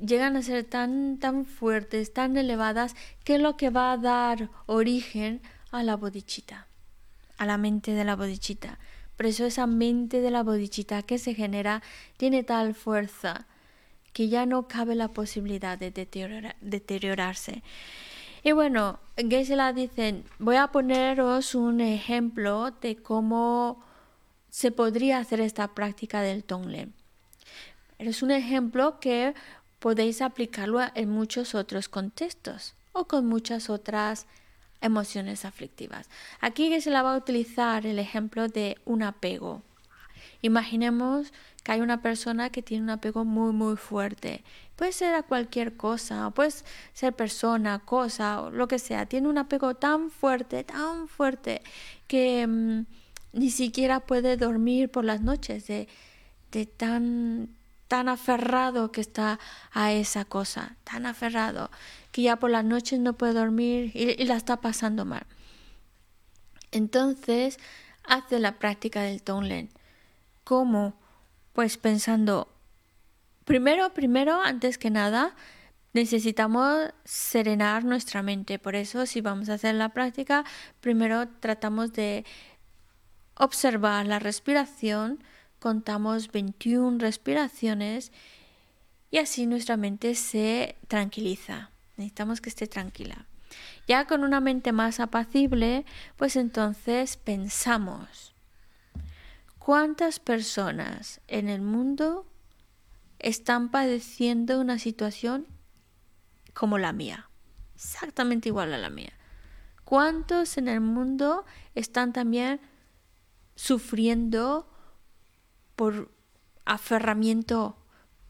llegan a ser tan, tan fuertes, tan elevadas, que es lo que va a dar origen a la bodichita, a la mente de la bodichita. Por eso esa mente de la bodichita que se genera tiene tal fuerza que ya no cabe la posibilidad de deteriora- deteriorarse. Y bueno, Geshe-la dice, voy a poneros un ejemplo de cómo se podría hacer esta práctica del Tonglen. Es un ejemplo que podéis aplicarlo en muchos otros contextos o con muchas otras emociones aflictivas. Aquí se la va a utilizar el ejemplo de un apego. Imaginemos que hay una persona que tiene un apego muy muy fuerte. Puede ser a cualquier cosa, puede ser persona, cosa, o lo que sea. Tiene un apego tan fuerte, tan fuerte, que mm, ni siquiera puede dormir por las noches de, de tan tan aferrado que está a esa cosa, tan aferrado que ya por las noches no puede dormir y, la está pasando mal. Entonces hace la práctica del Tonglen. ¿Cómo? Pues pensando, primero, primero, antes que nada, necesitamos serenar nuestra mente. Por eso, si vamos a hacer la práctica, primero tratamos de observar la respiración, contamos 21 respiraciones y así nuestra mente se tranquiliza. Necesitamos que esté tranquila. Ya con una mente más apacible, pues entonces pensamos, ¿cuántas personas en el mundo están padeciendo una situación como la mía? Exactamente igual a la mía. ¿Cuántos en el mundo están también sufriendo por aferramiento,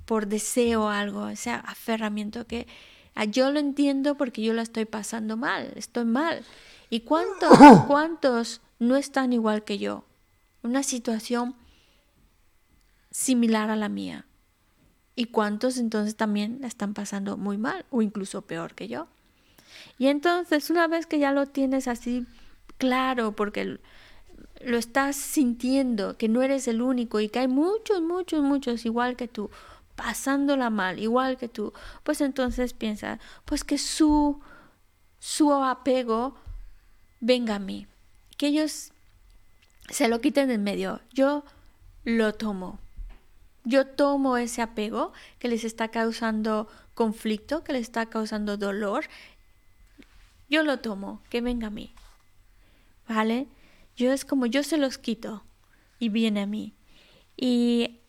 por deseo a algo, ese aferramiento que ah, yo lo entiendo porque yo la estoy pasando mal, estoy mal. ¿Y cuántos, cuántos no están igual que yo? Una situación similar a la mía. ¿Y cuántos entonces también la están pasando muy mal o incluso peor que yo? Y entonces una vez que ya lo tienes así claro, porque lo estás sintiendo, que no eres el único y que hay muchos, muchos, muchos igual que tú, pasándola mal, igual que tú, pues entonces piensa, pues que su, su apego venga a mí, que ellos se lo quiten en medio, yo lo tomo. Yo tomo ese apego que les está causando conflicto, que les está causando dolor. Yo lo tomo, que venga a mí. ¿Vale? Yo es como yo se los quito y viene a mí. Y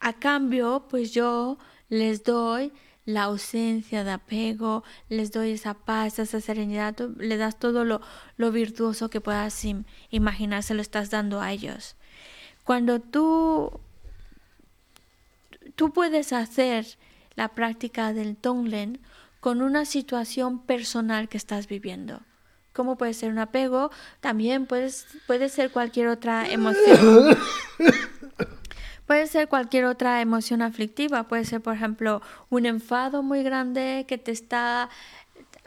a cambio, pues yo les doy la ausencia de apego, les doy esa paz, esa serenidad, le das todo lo, lo virtuoso que puedas im- imaginar, se lo estás dando a ellos. Cuando tú, tú puedes hacer la práctica del Tonglen con una situación personal que estás viviendo. ¿Cómo puede ser un apego? También puedes, puede ser cualquier otra emoción. Puede ser cualquier otra emoción aflictiva. Puede ser, por ejemplo, un enfado muy grande que te está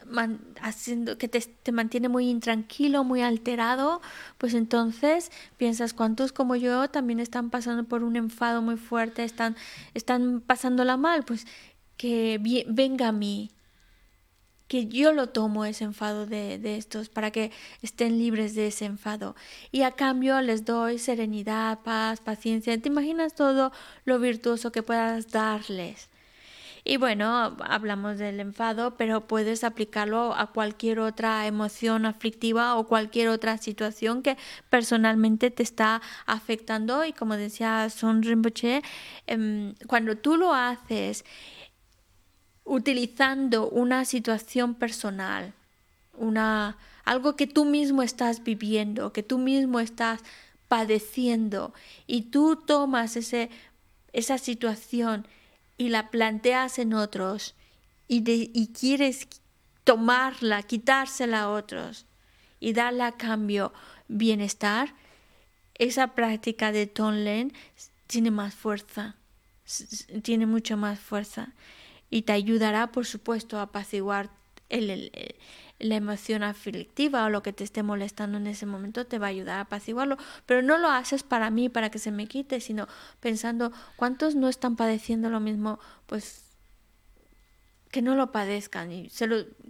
man- haciendo que te, te mantiene muy intranquilo, muy alterado, pues entonces piensas cuántos como yo también están pasando por un enfado muy fuerte, están, están pasándola mal, pues que venga a mí, que yo lo tomo ese enfado de, de estos para que estén libres de ese enfado. Y a cambio les doy serenidad, paz, paciencia. ¿Te imaginas todo lo virtuoso que puedas darles? Y bueno, hablamos del enfado, pero puedes aplicarlo a cualquier otra emoción aflictiva o cualquier otra situación que personalmente te está afectando. Y como decía Son Rinpoche, em, cuando tú lo haces utilizando una situación personal, una, algo que tú mismo estás viviendo, que tú mismo estás padeciendo, y tú tomas ese, esa situación y la planteas en otros y, y quieres tomarla, quitársela a otros y darle a cambio bienestar, esa práctica de Tonlen tiene más fuerza, tiene mucho más fuerza y te ayudará, por supuesto, a apaciguar el, el, la emoción aflictiva o lo que te esté molestando en ese momento, te va a ayudar a apaciguarlo. Pero no lo haces para mí, para que se me quite, sino pensando cuántos no están padeciendo lo mismo, pues que no lo padezcan y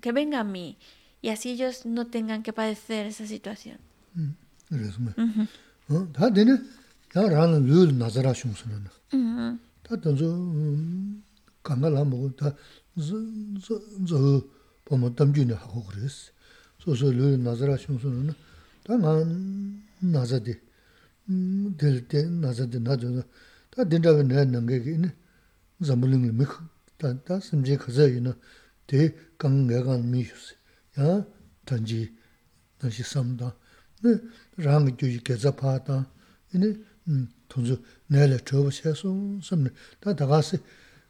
que venga a mí y así ellos no tengan que padecer esa situación. 뭐 어, 다 되네. 야 라는 룰 나자라 슝스는. Ujú. 다 던져 강가라 뭐 저저저 보면 담주네 하고 그랬어. 소소 룰 나자라 슝스는 다만 나자데 음될때 나자데 나저 다 된다고 내는 게 있네. zambuling mi ta ta simje khaza ina te kang nga gan mi shus ya tanji na shi samda ne rang ju ji ge za pa ta ine tunzu ne le chob che so samne ta da ga se mem ba che ne o che si si mem che pe mi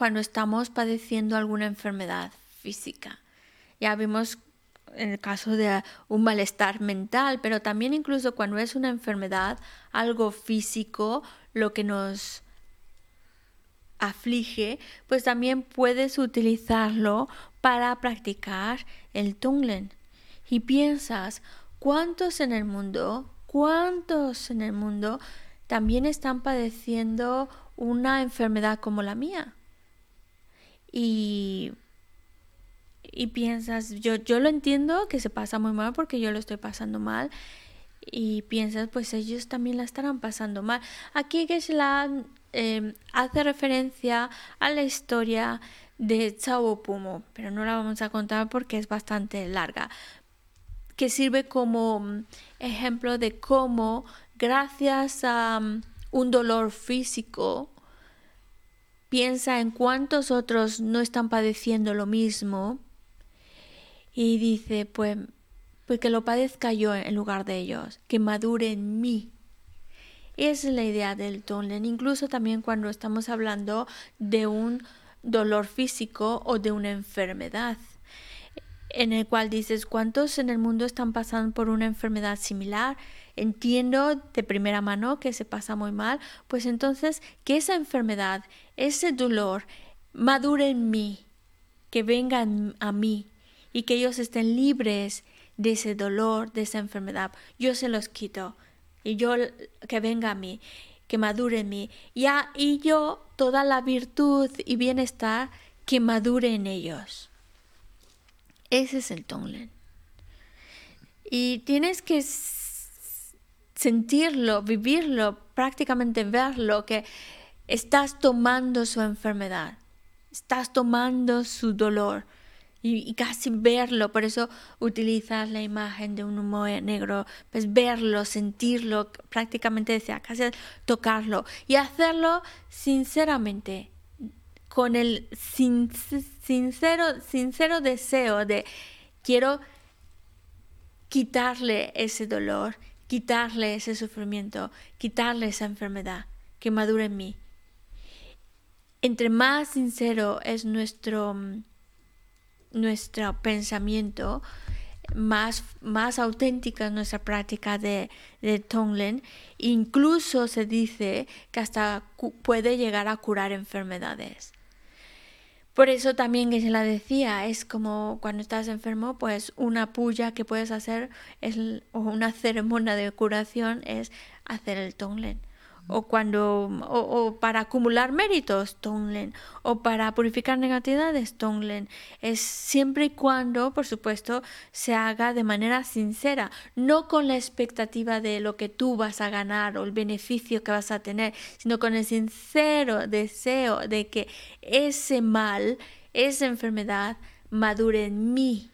cuando estamos padeciendo alguna enfermedad física. Ya vimos en el caso de un malestar mental, pero también incluso cuando es una enfermedad, algo físico, lo que nos aflige, pues también puedes utilizarlo para practicar el Tonglen. Y piensas, ¿cuántos en el mundo, cuántos en el mundo también están padeciendo una enfermedad como la mía? Y, y piensas, yo, yo lo entiendo que se pasa muy mal porque yo lo estoy pasando mal. Y piensas, pues ellos también la estarán pasando mal. Aquí Geshe-la eh, hace referencia a la historia de Tsao Pumo, pero no la vamos a contar porque es bastante larga, que sirve como mm, ejemplo de cómo gracias a mm, un dolor físico, piensa en cuántos otros no están padeciendo lo mismo y dice, pues, pues que lo padezca yo en lugar de ellos, que madure en mí. Esa es la idea del Tonlen, incluso también cuando estamos hablando de un dolor físico o de una enfermedad, en el cual dices, ¿cuántos en el mundo están pasando por una enfermedad similar? Entiendo de primera mano que se pasa muy mal, pues entonces que esa enfermedad, ese dolor, madure en mí, que vengan a mí y que ellos estén libres de ese dolor, de esa enfermedad. Yo se los quito y yo que venga a mí, que madure en mí. Ya, y yo toda la virtud y bienestar que madure en ellos. Ese es el Tonglen. Y tienes que sentirlo, vivirlo, prácticamente verlo, que estás tomando su enfermedad, estás tomando su dolor y, casi verlo, por eso utilizas la imagen de un humo negro, pues verlo, sentirlo, prácticamente casi tocarlo y hacerlo sinceramente, con el sin, sincero, sincero deseo de quiero quitarle ese dolor, quitarle ese sufrimiento, quitarle esa enfermedad que madura en mí. Entre más sincero es nuestro, mm, nuestro pensamiento, más, más auténtica es nuestra práctica de, de Tonglen. Incluso se dice que hasta puede llegar a curar enfermedades. Por eso también que se la decía, es como cuando estás enfermo, pues una puya que puedes hacer es, o una ceremonia de curación es hacer el Tonglen. O cuando, o, o para acumular méritos, Tonglen. O para purificar negatividades, Tonglen. Es siempre y cuando, por supuesto, se haga de manera sincera, no con la expectativa de lo que tú vas a ganar o el beneficio que vas a tener, sino con el sincero deseo de que ese mal, esa enfermedad, madure en mí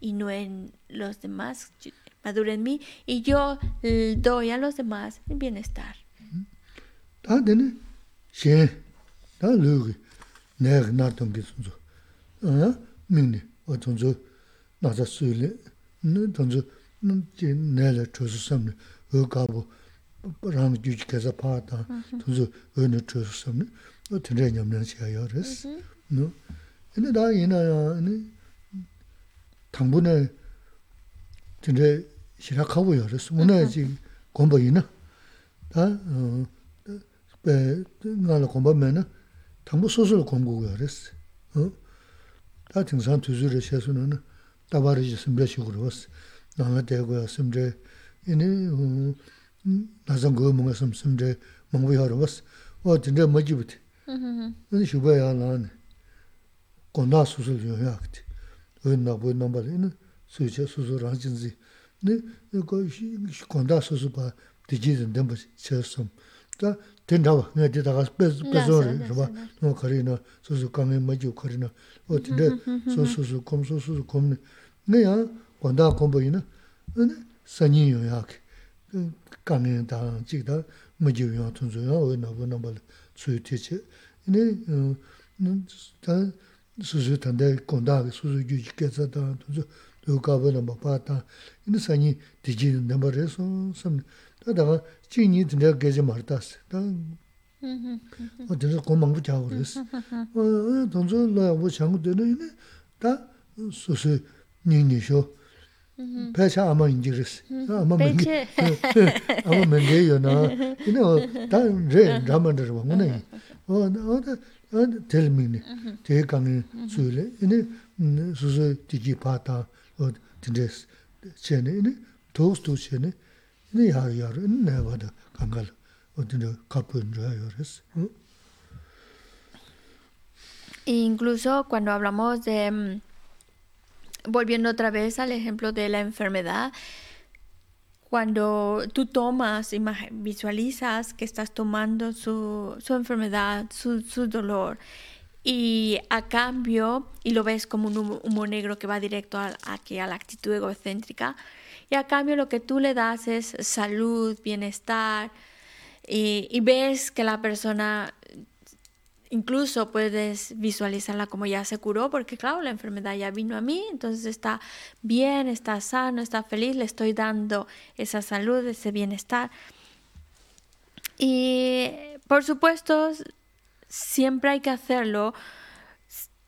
y no en los demás, madure en mí y yo doy a los demás el bienestar. 다 되네. 셰 다르기. 내가 나던 게 순수 어? 민니. 어떤저 나자 수일에 네 던저 네 내가 줘서 섬네. 어 가고 랑 주지께서 파다. 던저 어느 줘서 섬네. 어 전쟁 없는 시야요 그래서 너? 근데 다 이나야 아니 당분에 진짜 시작하고요 그래서 오늘 지금 공부이나? 다? 어, 나를 공부하면 당부 소설 공부가 그랬어. 어? 다 등산 투수를 해서는 다바르지 심별식으로 왔어. 나나 대고 심제 이니 나선 거 뭔가 좀 심제 뭔가 왔어. 어 진짜 멋지부터. 음. 근데 슈바야 나는 건다 소설 요약돼. 은나 보 넘버는 수제 소설 하진지. 네 그거 건다 소설 봐. 디지든 덤버 쳤음. 그러니까 된다고. 내가 되다가 빼서 그봐 뭐 거리나 소소 감에 맞지 거리나. 어 근데? 소소소 검소소 검 내야 건다 검보이나 근데 선이 요약 감에 다 지다 맞지 요 통조야 어 너무 너무 수유티치 이네 다 소소 탄데 건다 소소 주지 깨서다 도저 요 가버는 뭐 봤다. 이네 선이 디지 넘버에서 섬 다다가 진이 진짜 게지 말다스 다 어, 진짜 고망부 자고 그랬어. 어, 돈저 나뭐 장고 되네. 다 소소 니니쇼. 배차 아마 인지르스. 아마 멘게. 아마 멘게요나. 이거 다 레, 라만들 뭐네. 어, 어, 텔미네. 대강이 수일에. 이네 소소 디지 파타 어 진짜 체네. 도스도 체네. Sī. Incluso cuando hablamos de, mm, volviendo otra vez al ejemplo de la enfermedad, cuando tú tomas, visualizas que estás tomando su, su enfermedad, su, su dolor, y a cambio, y lo ves como un humo, negro que va directo a, aquí a la actitud egocéntrica, y a cambio lo que tú le das es salud, bienestar, y, y ves que la persona incluso puedes visualizarla como ya se curó, porque claro, la enfermedad ya vino a mí, entonces está bien, está sano, está feliz, le estoy dando esa salud, ese bienestar. Y por supuesto, siempre hay que hacerlo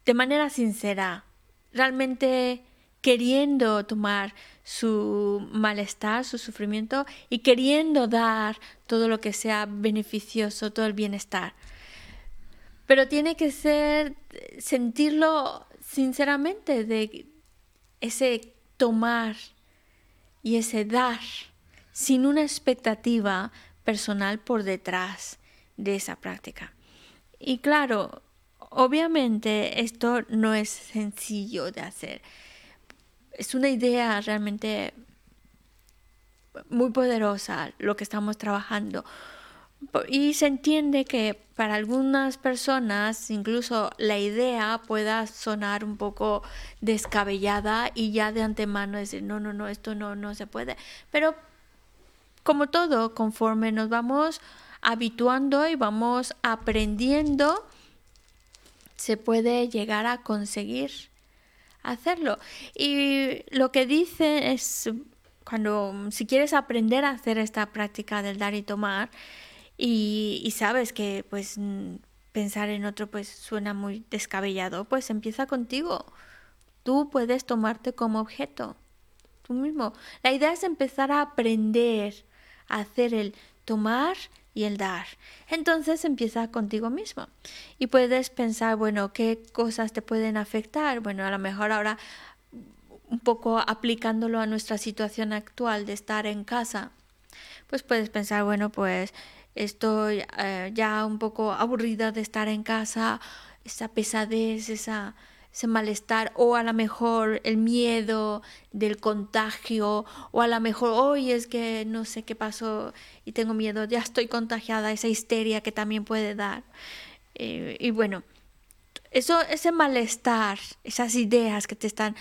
de manera sincera, realmente queriendo tomar su malestar, su sufrimiento y queriendo dar todo lo que sea beneficioso, todo el bienestar. Pero tiene que ser, sentirlo sinceramente, de ese tomar y ese dar, sin una expectativa personal por detrás de esa práctica. Y claro, obviamente esto no es sencillo de hacer. Es una idea realmente muy poderosa lo que estamos trabajando. Y se entiende que para algunas personas incluso la idea pueda sonar un poco descabellada y ya de antemano decir, no, no, no, esto no, no se puede. Pero como todo, conforme nos vamos habituando y vamos aprendiendo, se puede llegar a conseguir hacerlo. Y lo que dice es, cuando si quieres aprender a hacer esta práctica del dar y tomar, y, sabes que pues pensar en otro pues suena muy descabellado, pues empieza contigo. Tú puedes tomarte como objeto, tú mismo. La idea es empezar a aprender a hacer el tomar y el dar. Entonces empieza contigo mismo y puedes pensar, bueno, ¿qué cosas te pueden afectar? Bueno, a lo mejor ahora un poco aplicándolo a nuestra situación actual de estar en casa, pues puedes pensar, bueno, pues estoy eh, ya un poco aburrida de estar en casa, esa pesadez, esa, ese malestar, o a lo mejor el miedo del contagio, o a lo mejor hoy es que no sé qué pasó y tengo miedo, ya estoy contagiada, esa histeria que también puede dar. Eh, y bueno, eso, ese malestar, esas ideas que te están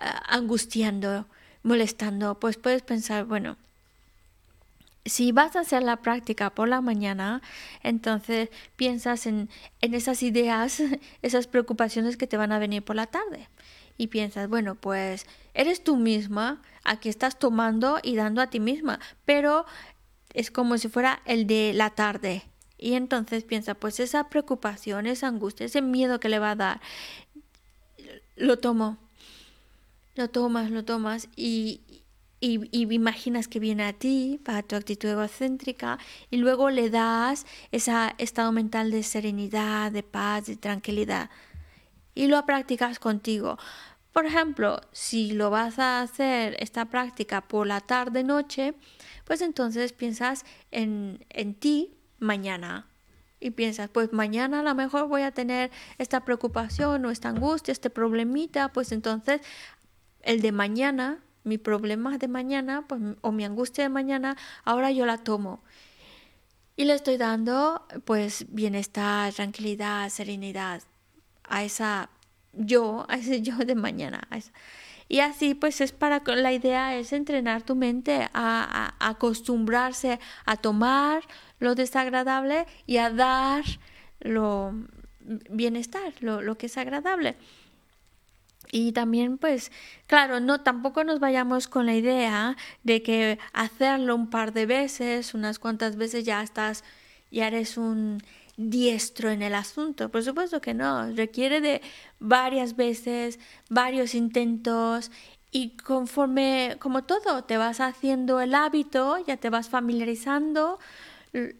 ah, angustiando, molestando, pues puedes pensar, bueno, si vas a hacer la práctica por la mañana, entonces piensas en, esas ideas, esas preocupaciones que te van a venir por la tarde. Y piensas, bueno, pues eres tú misma, aquí estás tomando y dando a ti misma, pero es como si fuera el de la tarde. Y entonces piensa, pues esa preocupación, esa angustia, ese miedo que le va a dar, lo tomo, lo tomas, lo tomas y, y, y, imaginas que viene a ti para tu actitud egocéntrica y luego le das ese estado mental de serenidad, de paz, de tranquilidad y lo practicas contigo. Por ejemplo, si lo vas a hacer esta práctica por la tarde noche, pues entonces piensas en, en ti mañana. Y piensas, pues mañana a lo mejor voy a tener esta preocupación o esta angustia, este problemita, pues entonces el de mañana mi problema de mañana pues, o mi angustia de mañana, ahora yo la tomo. Y le estoy dando pues bienestar, tranquilidad, serenidad a esa yo, a ese yo de mañana. Y así pues es para, la idea es entrenar tu mente a, acostumbrarse a tomar lo desagradable y a dar lo bienestar, lo, lo que es agradable. Y también, pues, claro, no tampoco nos vayamos con la idea de que hacerlo un par de veces, unas cuantas veces ya estás, ya eres un diestro en el asunto. Por supuesto que no, requiere de varias veces, varios intentos y conforme, como todo, te vas haciendo el hábito, ya te vas familiarizando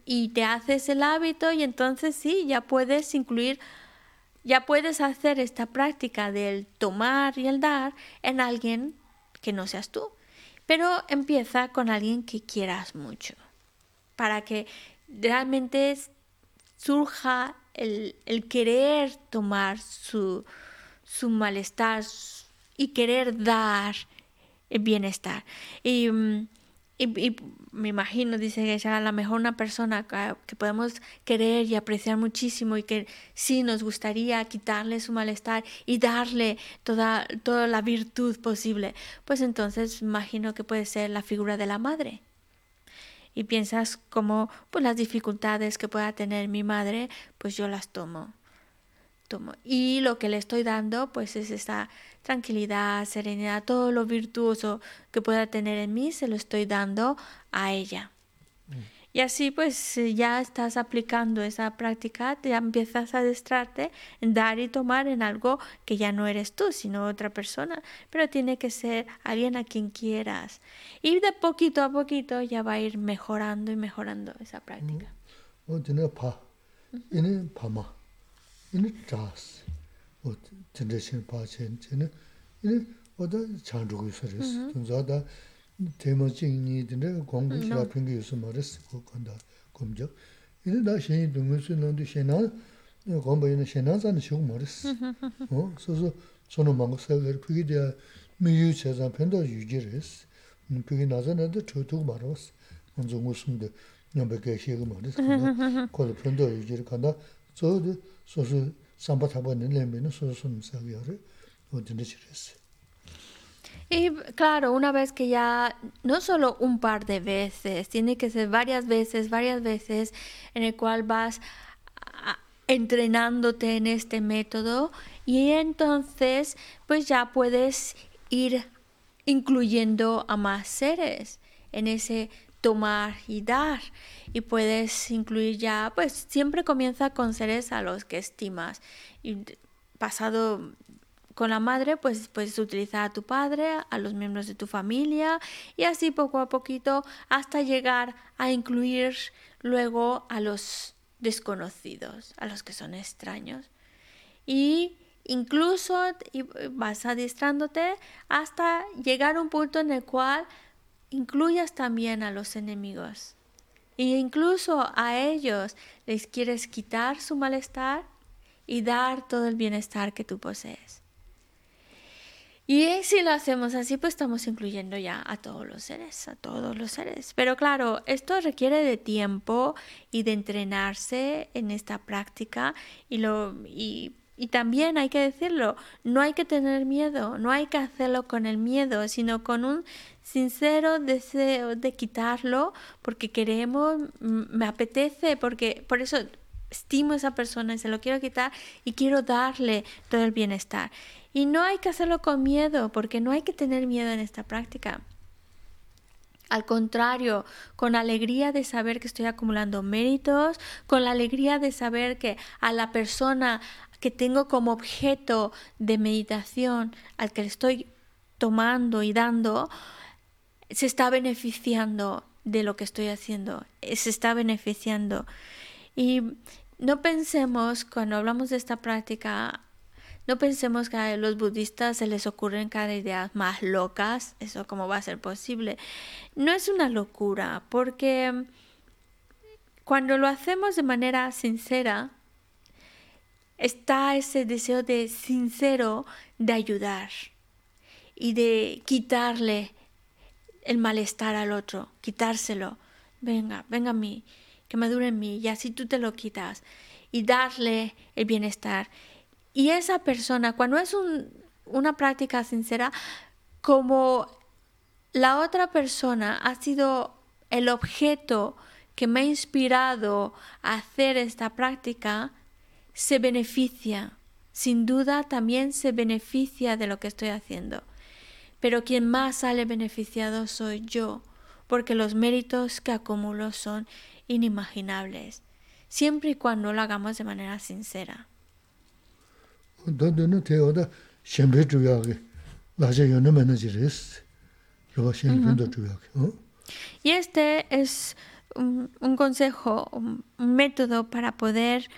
y te haces el hábito y entonces sí, ya puedes incluir ya puedes hacer esta práctica del tomar y el dar en alguien que no seas tú. Pero empieza con alguien que quieras mucho, para que realmente surja el, el querer tomar su, su malestar y querer dar el bienestar. Y mm, y, me imagino, dice sea a lo mejor una persona que, podemos querer y apreciar muchísimo y que sí nos gustaría quitarle su malestar y darle toda, toda la virtud posible, pues entonces imagino que puede ser la figura de la madre. Y piensas como pues las dificultades que pueda tener mi madre, pues yo las tomo. tomo. Y lo que le estoy dando pues es esta tranquilidad, serenidad, todo lo virtuoso que pueda tener en mí, se lo estoy dando a ella. Mm. Y así pues ya estás aplicando esa práctica, ya empiezas a adestrarte en dar y tomar en algo que ya no eres tú, sino otra persona, pero tiene que ser alguien a quien quieras. Y de poquito a poquito ya va a ir mejorando y mejorando esa práctica. Mm. 진대신 파첸 제는 이제 어디 자주고 있어요. 동자다 대모진이 근데 공부가 평기 요소 말했어. 건다 검적. 이제 다 신이 동무스 논도 신나 공부에는 신나잖아 쇼 말했어. 어? 그래서 저는 망고서 그게 돼야 미유 재산 편도 유지했어. 그게 나잖아도 저도 말았어. 먼저 무슨데 넘백에 시험 말했어. 콜 편도 유지를 간다. 저도 소소 Y claro, una vez que ya, no solo un par de veces, tiene que ser varias veces, varias veces, en el cual vas entrenándote en este método Y entonces, pues ya puedes ir incluyendo a más seres en ese tomar y dar. Y puedes incluir ya, pues siempre comienza con seres a los que estimas. Y pasado con la madre, pues puedes utilizar a tu padre, a los miembros de tu familia y así poco a poquito hasta llegar a incluir luego a los desconocidos, a los que son extraños. Y incluso vas adiestrándote hasta llegar a un punto en el cual incluyas también a los enemigos. E incluso a ellos les quieres quitar su malestar y dar todo el bienestar que tú posees. Y si lo hacemos así, pues estamos incluyendo ya a todos los seres, a todos los seres. Pero claro, esto requiere de tiempo y de entrenarse en esta práctica y lo y, y también hay que decirlo, no hay que tener miedo, no hay que hacerlo con el miedo, sino con un sincero deseo de quitarlo porque queremos, me apetece, porque por eso estimo a esa persona y se lo quiero quitar y quiero darle todo el bienestar. Y no hay que hacerlo con miedo, porque no hay que tener miedo en esta práctica. Al contrario, con alegría de saber que estoy acumulando méritos, con la alegría de saber que a la persona que tengo como objeto de meditación, al que le estoy tomando y dando, se está beneficiando de lo que estoy haciendo, eh, se está beneficiando. Y no pensemos, cuando hablamos de esta práctica, no pensemos que a los budistas se les ocurren cada idea más locas, eso cómo va a ser posible. No es una locura, porque cuando lo hacemos de manera sincera, está ese deseo de sincero de ayudar y de quitarle el malestar al otro, quitárselo. Venga, venga a mí, que me dure en mí, y así tú te lo quitas. Y darle el bienestar. Y esa persona, cuando es un- una práctica sincera, como la otra persona ha sido el objeto que me ha inspirado a hacer esta práctica, se beneficia. Sin duda también se beneficia de lo que estoy haciendo. Pero quien más sale beneficiado soy yo, porque los méritos que acumulo son inimaginables, siempre y cuando lo hagamos de manera sincera. Y este es un, un consejo, un método para poder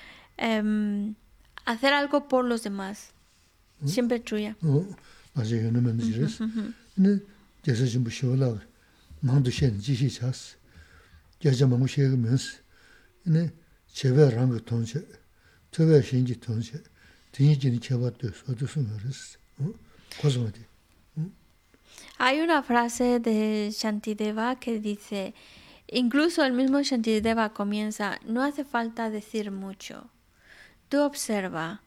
em, hacer algo por los demás. Siempre tuya. shen rēs. Kōsumā tī. Hay una frase de Shantideva que dice, incluso el mismo Shantideva comienza, no hace falta decir mucho. Tú observa,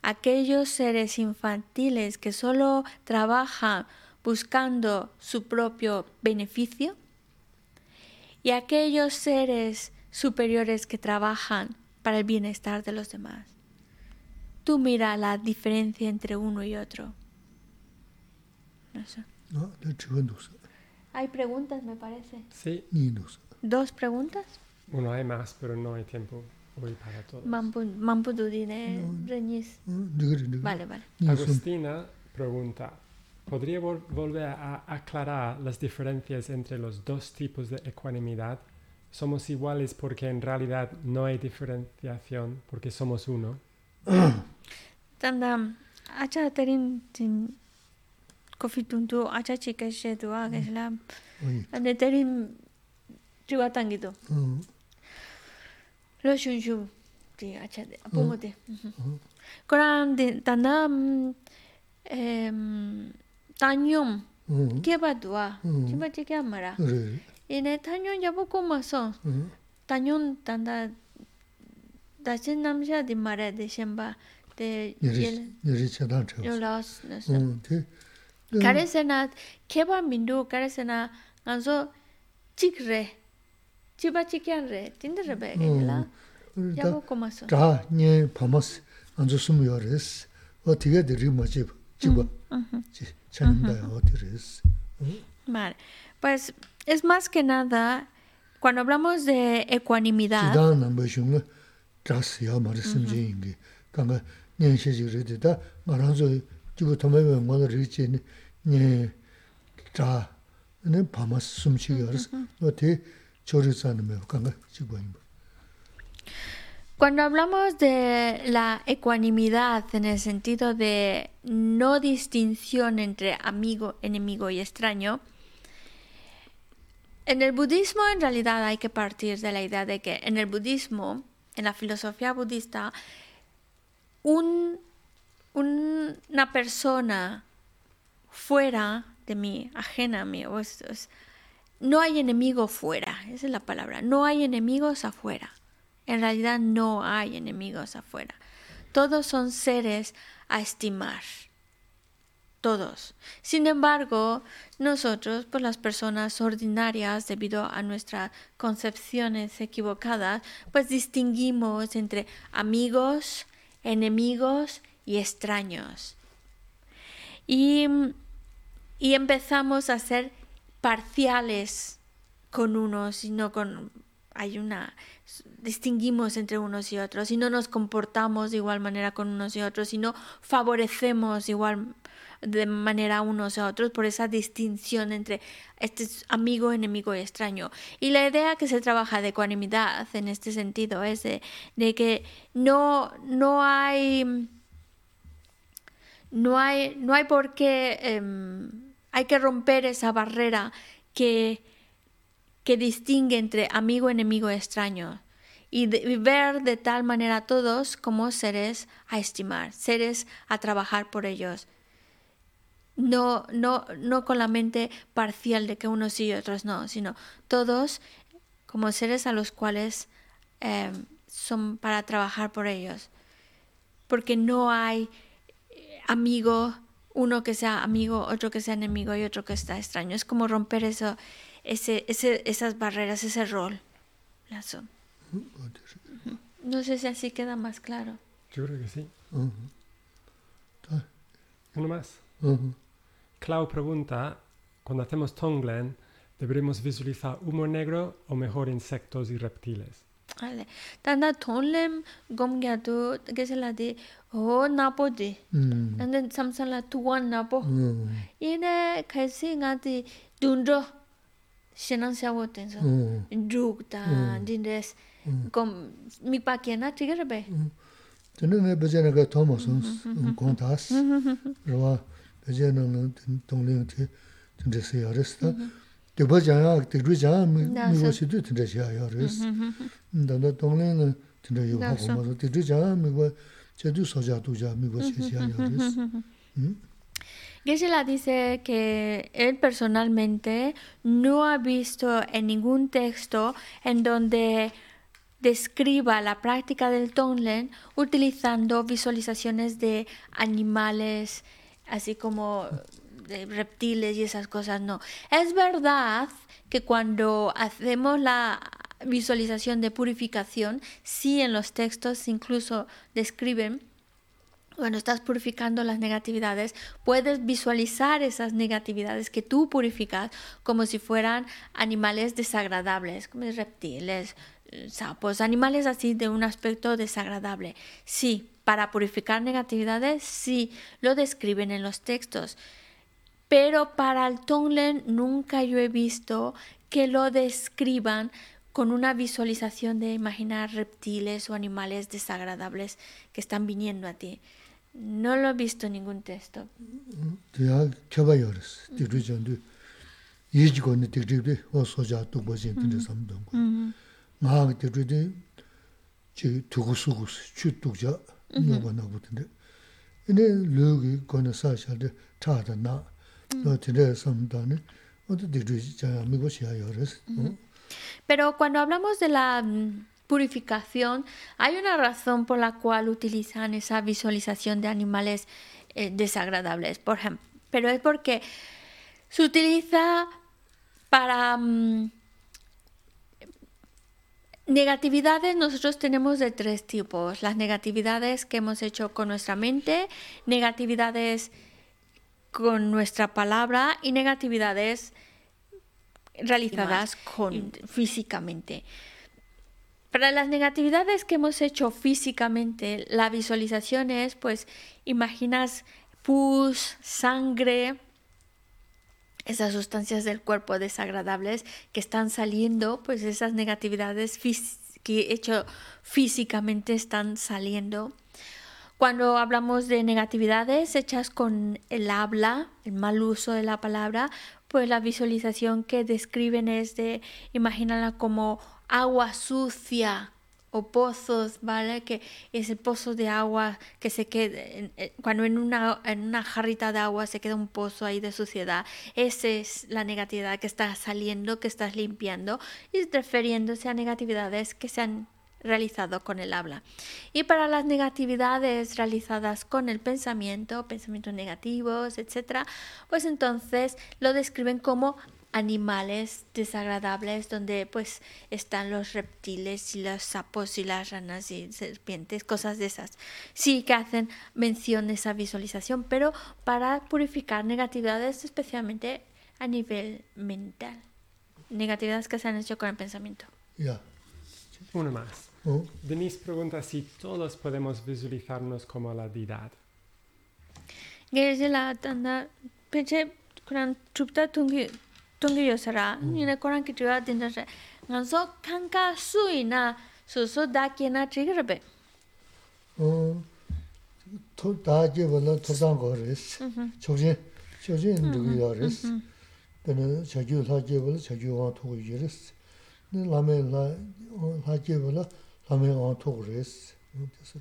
aquellos seres infantiles que solo trabajan buscando su propio beneficio y aquellos seres superiores que trabajan para el bienestar de los demás. Tú mira la diferencia entre uno y otro. No sé. Hay preguntas, me parece. Sí. ¿Dos preguntas? bueno, hay más, pero no hay tiempo hoy para todos. Mampu, Mampududine, Reñiz. Vale, vale. Agustina pregunta, ¿podría vol- volver a aclarar las diferencias entre los dos tipos de ecuanimidad? Somos iguales porque en realidad no hay diferenciación, porque somos uno. Tanda, acha terin tin kofi tuntu acha chika she tu a que la oyi. ane terin chiwa tangito. lo shun shun di acha de pongo de koran de tanam em tanyum keba dua chimba chike mara ine tanyum jabu kuma so tanyum tanda dachen namsha di mara de shemba de yel yeri chedan chos yo las karesena keba mindu karesena anzo chikre chiba chikyan re, tinda rabe gaya hmm. la, yago kumaso. Taa nye pamas anzu sumyo res, o tiga de rima chiba, chiba, hmm, mhm. chanimdaya mhm. o ti res. Hmm. Vale, pues es más que nada, cuando hablamos de ecuanimidad... Chida namba shunga, chas ya mara simche mhm. ingi, kanga nye shechik re de ta, maranzo chiba tamaywa ngada riche nye taa, nye pamas sumchiga res, o ti... Cuando hablamos de la ecuanimidad en el sentido de no distinción entre amigo, enemigo y extraño, en el budismo en realidad hay que partir de la idea de que en el budismo, en la filosofía budista, un- un- una persona fuera de mí, ajena a mí, no hay enemigo fuera, esa es la palabra, no hay enemigos afuera. En realidad no hay enemigos afuera. Todos son seres a estimar. Todos. Sin embargo, nosotros, pues las personas ordinarias, debido a nuestras concepciones equivocadas, pues distinguimos entre amigos, enemigos y extraños. Y, y empezamos a ser parciales con unos y no con hay una distinguimos entre unos y otros y no nos comportamos de igual manera con unos y otros y no favorecemos igual de manera unos a otros por esa distinción entre este es amigo, enemigo y extraño. Y la idea que se trabaja de ecuanimidad en este sentido es de, de que no, no hay no hay, no hay por qué, em, hay que romper esa barrera que, que distingue entre amigo, enemigo, extraño. Y, de- ver de tal manera a todos como seres a estimar, seres a trabajar por ellos. No, no, no con la mente parcial de que unos sí y otros no, sino todos como seres a los cuales em, son para trabajar por ellos. Porque no hay amigo, uno que sea amigo, otro que sea enemigo y otro que está extraño. Es como romper eso, ese, ese, esas barreras, ese rol. Lazo. No sé si así queda más claro. Yo creo que sí. Mhm. Ta- Uno más. mhm. Clau pregunta, cuando hacemos Tonglen, ¿deberemos visualizar humo negro o mejor insectos y reptiles? Vale. Tanda tonlem gomgyatu gesela di ho napo di. Mm. Tanda samsala tuwan napo. Mm. Ine kaisi ngati dundro. shenang shawo tenso. Mm. Druk ta mm. dindes. Mm. Kom mikpa pa ke na tigere be tene me beje mm-hmm. mm-hmm. na ga tomo son kon tas rwa beje na na tong le te se ya res ta mm-hmm. de ba ja ya de ru ja mi wo si du tende ya ya res da da tong le na tende yo ho ma de ru ja mi wo che du so ja du ja mi wo che ja ya res Geshe-la dice que él personalmente no ha visto en ningún texto en donde describa la práctica del Tonglen utilizando visualizaciones de animales, así como de reptiles y esas cosas, no. Es verdad que cuando hacemos la visualización de purificación, sí en los textos incluso describen cuando estás purificando las negatividades, puedes visualizar esas negatividades que tú purificas como si fueran animales desagradables, como reptiles, sapos, animales así de un aspecto desagradable. Sí, para purificar negatividades, sí, lo describen en los textos. Pero para el Tonglen nunca yo he visto que lo describan con una visualización de imaginar reptiles o animales desagradables que están viniendo a ti. No lo he visto en ningún texto. Ya ba ya de. Ma de chi tu chu tu no na sa sha de ta da na. No ne. O de mi go. Pero cuando hablamos de la mm, purificación, hay una razón por la cual utilizan esa visualización de animales eh, desagradables, por ejemplo. Pero es porque se utiliza para mm, Negatividades nosotros tenemos de tres tipos. Las negatividades que hemos hecho con nuestra mente, negatividades con nuestra palabra y negatividades realizadas con, físicamente. Para las negatividades que hemos hecho físicamente, la visualización es, pues, imaginas pus, sangre, esas sustancias del cuerpo desagradables que están saliendo, pues esas negatividades que he hecho físicamente están saliendo. Cuando hablamos de negatividades hechas con el habla, el mal uso de la palabra, pues la visualización que describen es de imaginarla como agua sucia o pozos, ¿vale? Que es el pozo de agua que se queda, cuando en una, en una jarrita de agua se queda un pozo ahí de suciedad, esa es la negatividad que está saliendo, que estás limpiando, y refiriéndose a negatividades que se han realizado con el habla. Y para las negatividades realizadas con el pensamiento, pensamientos negativos, etc., pues entonces lo describen como animales desagradables donde pues están los reptiles y los sapos y las ranas y serpientes, cosas de esas. Sí que hacen mención de esa visualización, pero para purificar negatividades especialmente a nivel mental. Negatividades que se han hecho con el pensamiento. Ya. Una más. Oh, Denise pregunta si todos podemos visualizarnos como la deidad. La tanda peche kuran chupta tungi tungi yosara ni koran ki tuwa dinda se nganso kanka sui na so so da ke na triggerbe 어, 토 다게 벌어 토상 거레스. 조진 조진 누구야레스. 근데 저기 하게 벌어 저기 와 토고 이레스. 네 라메 라 하게 벌어 라메 와 토고레스. 그래서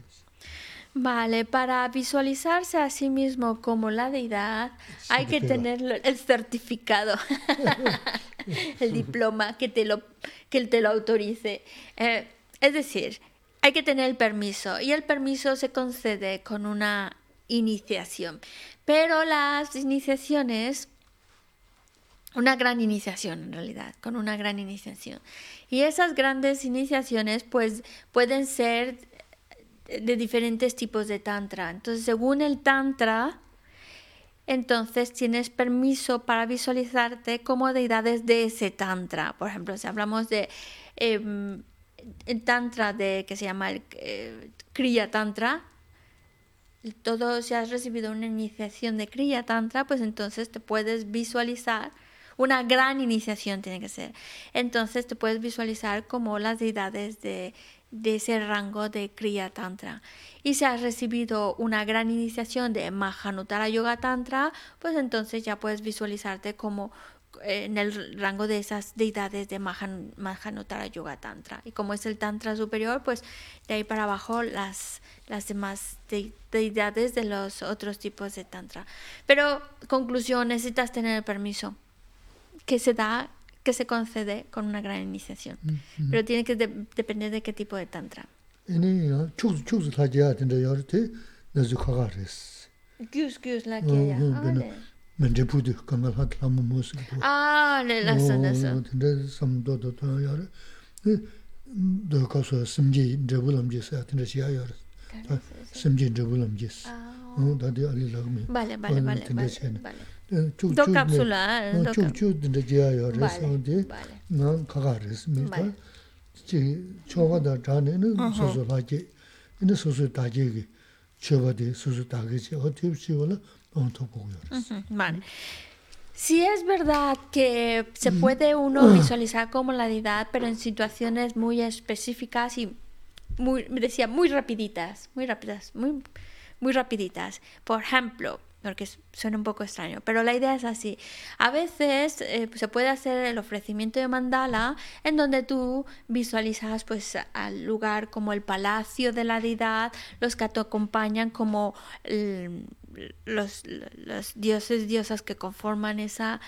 Vale, para visualizarse a sí mismo como la deidad hay que tener el certificado, el diploma que te lo, que te lo autorice. Eh, es decir, hay que tener el permiso y el permiso se concede con una iniciación. Pero las iniciaciones una gran iniciación en realidad, con una gran iniciación. Y esas grandes iniciaciones pues pueden ser de diferentes tipos de tantra. Entonces, según el tantra, entonces tienes permiso para visualizarte como deidades de ese tantra. Por ejemplo, si hablamos de em, el tantra de que se llama el eh, Kriya Tantra, todo si has recibido una iniciación de Kriya Tantra, pues entonces te puedes visualizar una gran iniciación tiene que ser. Entonces te puedes visualizar como las deidades de, de ese rango de Kriya Tantra. Y si has recibido una gran iniciación de Mahanutara Yoga Tantra, pues entonces ya puedes visualizarte como eh, en el rango de esas deidades de Mahan- Mahanutara Yoga Tantra. Y como es el Tantra superior, pues de ahí para abajo las, las demás de- deidades de los otros tipos de Tantra. Pero, conclusión, necesitas tener el permiso que se da, que se concede con una gran iniciación. Pero tiene que depender de qué tipo de tantra. Vale, vale, vale. vale. Do cápsula. Vale. Sí es verdad que se puede uno visualizar como la deidad, pero en situaciones muy específicas y muy, decía, muy rapiditas, muy rápidas, muy, muy rapiditas. Por ejemplo, porque suena un poco extraño, pero la idea es así. A veces eh, se puede hacer el ofrecimiento de mandala en donde tú visualizas pues al lugar como el palacio de la deidad, los que te acompañan como el- los, los dioses, diosas que conforman esa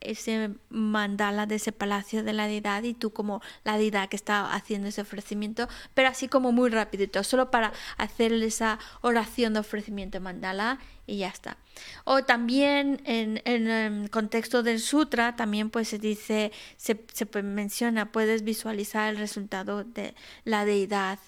ese mandala de ese palacio de la deidad y tú como la deidad que está haciendo ese ofrecimiento, pero así como muy rapidito, solo para hacer esa oración de ofrecimiento mandala y ya está. O también en, en el contexto del sutra también pues se dice, se, se menciona, puedes visualizar el resultado de la deidad.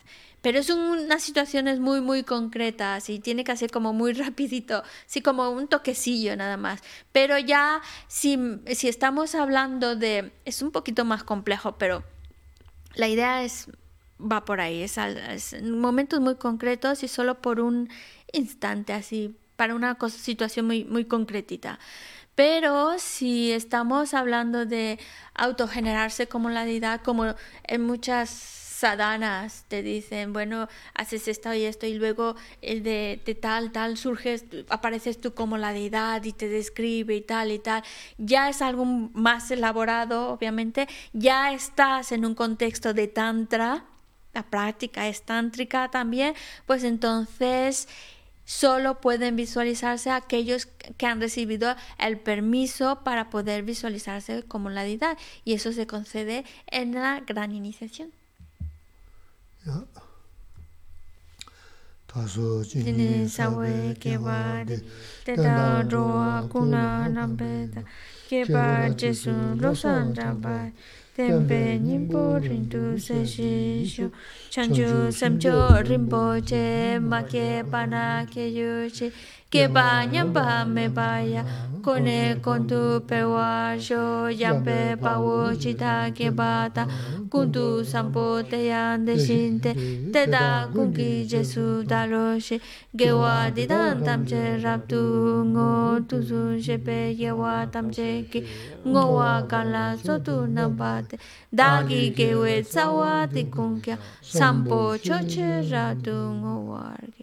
Pero es unas situaciones muy, muy concretas y tiene que ser como muy rapidito, sí, como un toquecillo nada más. Pero ya si, si estamos hablando de, es un poquito más complejo, pero la idea es, va por ahí, es, es en momentos muy concretos y solo por un instante así, para una situación muy, muy concretita. Pero si estamos hablando de autogenerarse como la deidad, como en muchas sadanas te dicen, bueno, haces esto y esto y luego el de, tal, tal, surges, apareces tú como la deidad y te describe y tal y tal, ya es algo más elaborado, obviamente, ya estás en un contexto de tantra, la práctica es tántrica también, pues entonces solo pueden visualizarse aquellos que han recibido el permiso para poder visualizarse como la deidad y eso se concede en la gran iniciación. 다소 진이 사회 개발이 때다 로아 구나 남베다. 개발 제수 로산자바 템베 님보 린두 세시슈. 찬주 삼조 림보제 마.케 바나 케유치 개바 냠바 메바야. Kone kontu pewa sho yampe pawo chita ke bata kuntu sampo te yande shinte te da kunki jesu daloshi gewa di dan tamche raptu ngo tuzu shepe yewa tamche ki ngowa kala sotu nambate dagi gewe tsawa di kunkya sampo choche ratu ngowargi